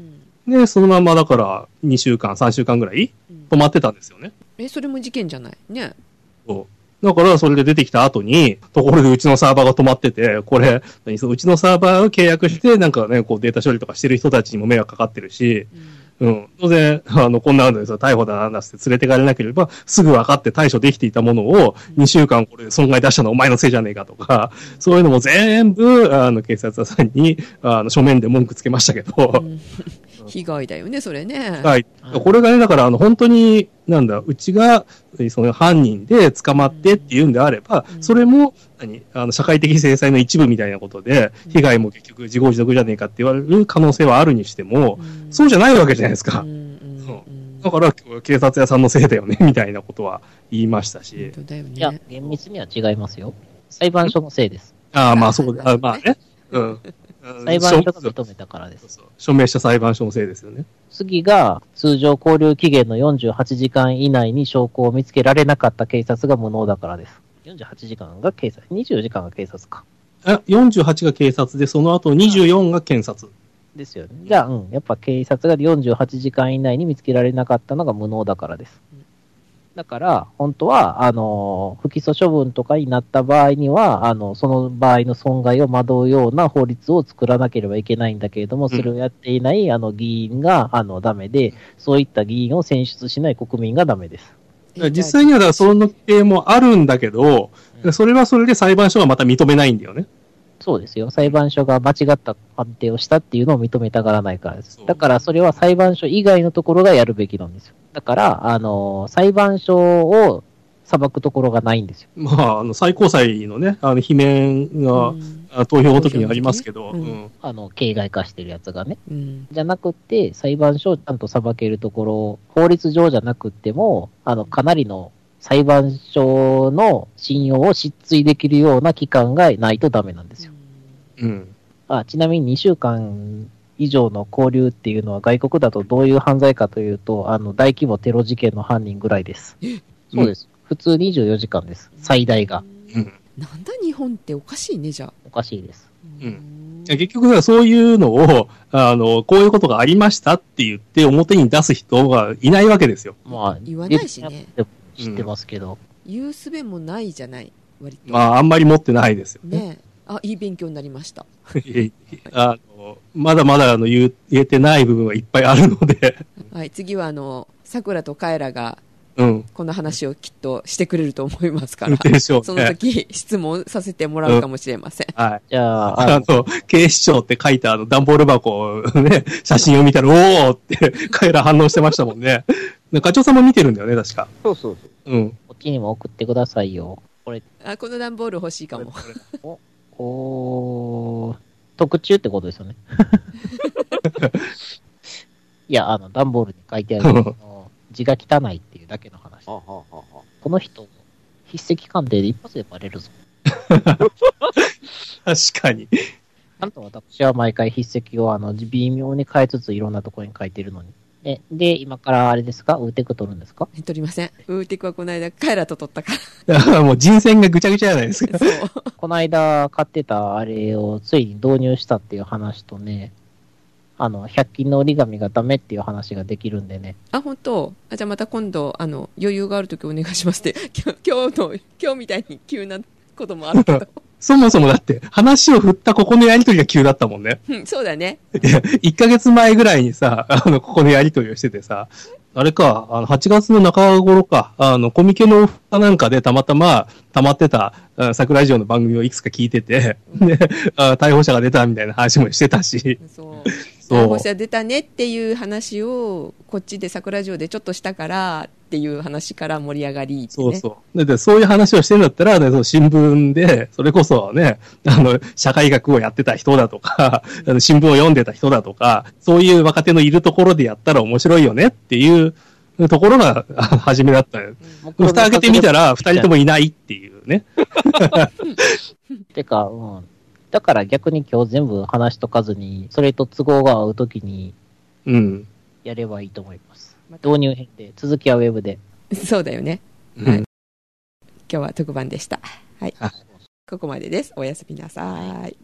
う、んで、そのままだから2週間、3週間ぐらいうん止まってたんですよね。え、それも事件じゃない？ね。そう。だから、それで出てきた後に、ところでうちのサーバーが止まってて、これ、うちのサーバーを契約して、なんかね、こうデータ処理とかしてる人たちにも迷惑かかってるし、うんうん。当然、あの、こんなのでさ、逮捕だなんだって連れてかれなければ、すぐ分かって対処できていたものを、2週間これ損害出したのはお前のせいじゃねえかとか、そういうのも全部、あの、警察さんに、あの、書面で文句つけましたけど、うん被害だよね、それね。はい。これがね、だから、あの、本当に、なんだ、うちが、その犯人で捕まってっていうんであれば、うんそれも、何、あの、社会的制裁の一部みたいなことで、うん被害も結局自業自得じゃねえかって言われる可能性はあるにしても、うんそうじゃないわけじゃないですか。だから、警察屋さんのせいだよね、みたいなことは言いましたしね。いや、厳密には違いますよ。裁判所のせいです。ああ、まあそうだ、あまあね。うん。裁判所が署認めたからです。署名した裁判所のせいですよね。次が、通常交留期限の48時間以内に証拠を見つけられなかった警察が無能だからです。48時間が警察、24時間が警察か。あ、48が警察で、その後24が検察。ですよね。じゃあ、うん。やっぱ警察が48時間以内に見つけられなかったのが無能だからですうん。だから、本当は、あの、不起訴処分とかになった場合には、あの、その場合の損害を惑うような法律を作らなければいけないんだけれども、それをやっていない、あの、議員が、あの、ダメで、そういった議員を選出しない国民がダメです。え実際には、だからその規定もあるんだけど、うんそれはそれで裁判所はまた認めないんだよね。そうですよ。裁判所が間違った判定をしたっていうのを認めたがらないからです。だからそれは裁判所以外のところがやるべきなんですよ。だから、あの、裁判所を裁くところがないんですよ。まあ、あの、最高裁のね、あの、罷免が、うんあ投票の時にありますけど、ねうんあの、形骸化してるやつがね。うんじゃなくて、裁判所をちゃんと裁けるところ、法律上じゃなくっても、あの、かなりの裁判所の信用を失墜できるような機関がないとダメなんですよ。うん。あちなみに2週間以上の交流っていうのは外国だとどういう犯罪かというと、あの、大規模テロ事件の犯人ぐらいです。そうです。普通24時間です。最大が。うん。なんだ日本っておかしいね、じゃあ。おかしいです。うん結局さ、そういうのを、あの、こういうことがありましたって言って表に出す人がいないわけですよ。まあ、言わないしね言って知ってますけど。言うすべもないじゃない、割と。まあ、あんまり持ってないですよね。ねえあ、いい勉強になりました。あのまだまだあの言う言えてない部分はいっぱいあるので、はい、次はあの、桜とカエラがうん。この話をきっとしてくれると思いますから、でしょうそのね。時質問させてもらうかもしれません。はい。じゃあ、ああの、警視庁って書いたあの段ボール箱をね、写真を見たら、おーって、彼ら反応してましたもんね。課長さんも見てるんだよね、確か。そうそうそう。うん。こっちにも送ってくださいよ。これ、あ、この段ボール欲しいかも。こう、特注ってことですよね。いや、あの、段ボールに書いてあるあの字が汚いっていうだけの話。この人、筆跡鑑定で一発でバレるぞ。確かに。ちゃんと私は毎回筆跡をあの微妙に変えつついろんなところに書いてるのに。で、で今からあれですか？ウーテク取るんですか？取りません。ウーテクはこの間カエラと取ったか もう人選がぐちゃぐちゃじゃないですか。ら。そう。この間買ってたあれをついに導入したっていう話とね、あの、100均の折り紙がダメっていう話ができるんでね。あ、本当？あ、じゃあまた今度、あの、余裕があるときお願いしますって。今日、今日の、今日みたいに急なこともあるけど。そもそもだって、話を振ったここのやりとりが急だったもんね。うんそうだね。いや、1ヶ月前ぐらいにさ、あの、ここのやりとりをしててさ、あれか、あの、8月の中頃か、あの、コミケのオフかなんかでたまたま溜まってた、あ桜井城の番組をいくつか聞いてて、で、あ逮捕者が出たみたいな話もしてたし、そう。そう逮捕者出たねっていう話を、こっちで桜城でちょっとしたからっていう話から盛り上がりね。そうそう。でで、そういう話をしてるんだったら、ね、その新聞で、それこそね、あの、社会学をやってた人だとか、あの新聞を読んでた人だとか、そういう若手のいるところでやったら面白いよねっていうところが、あ初めだったよ。蓋開けてみたら、二人ともいないっていうね。てか、うん。だから逆に今日全部話しとかずに、それと都合が合うときにうん。やればいいと思います。導入編で、続きはウェブで。そうだよね。うんはい今日は特番でした。はいあ。ここまでです。おやすみなさい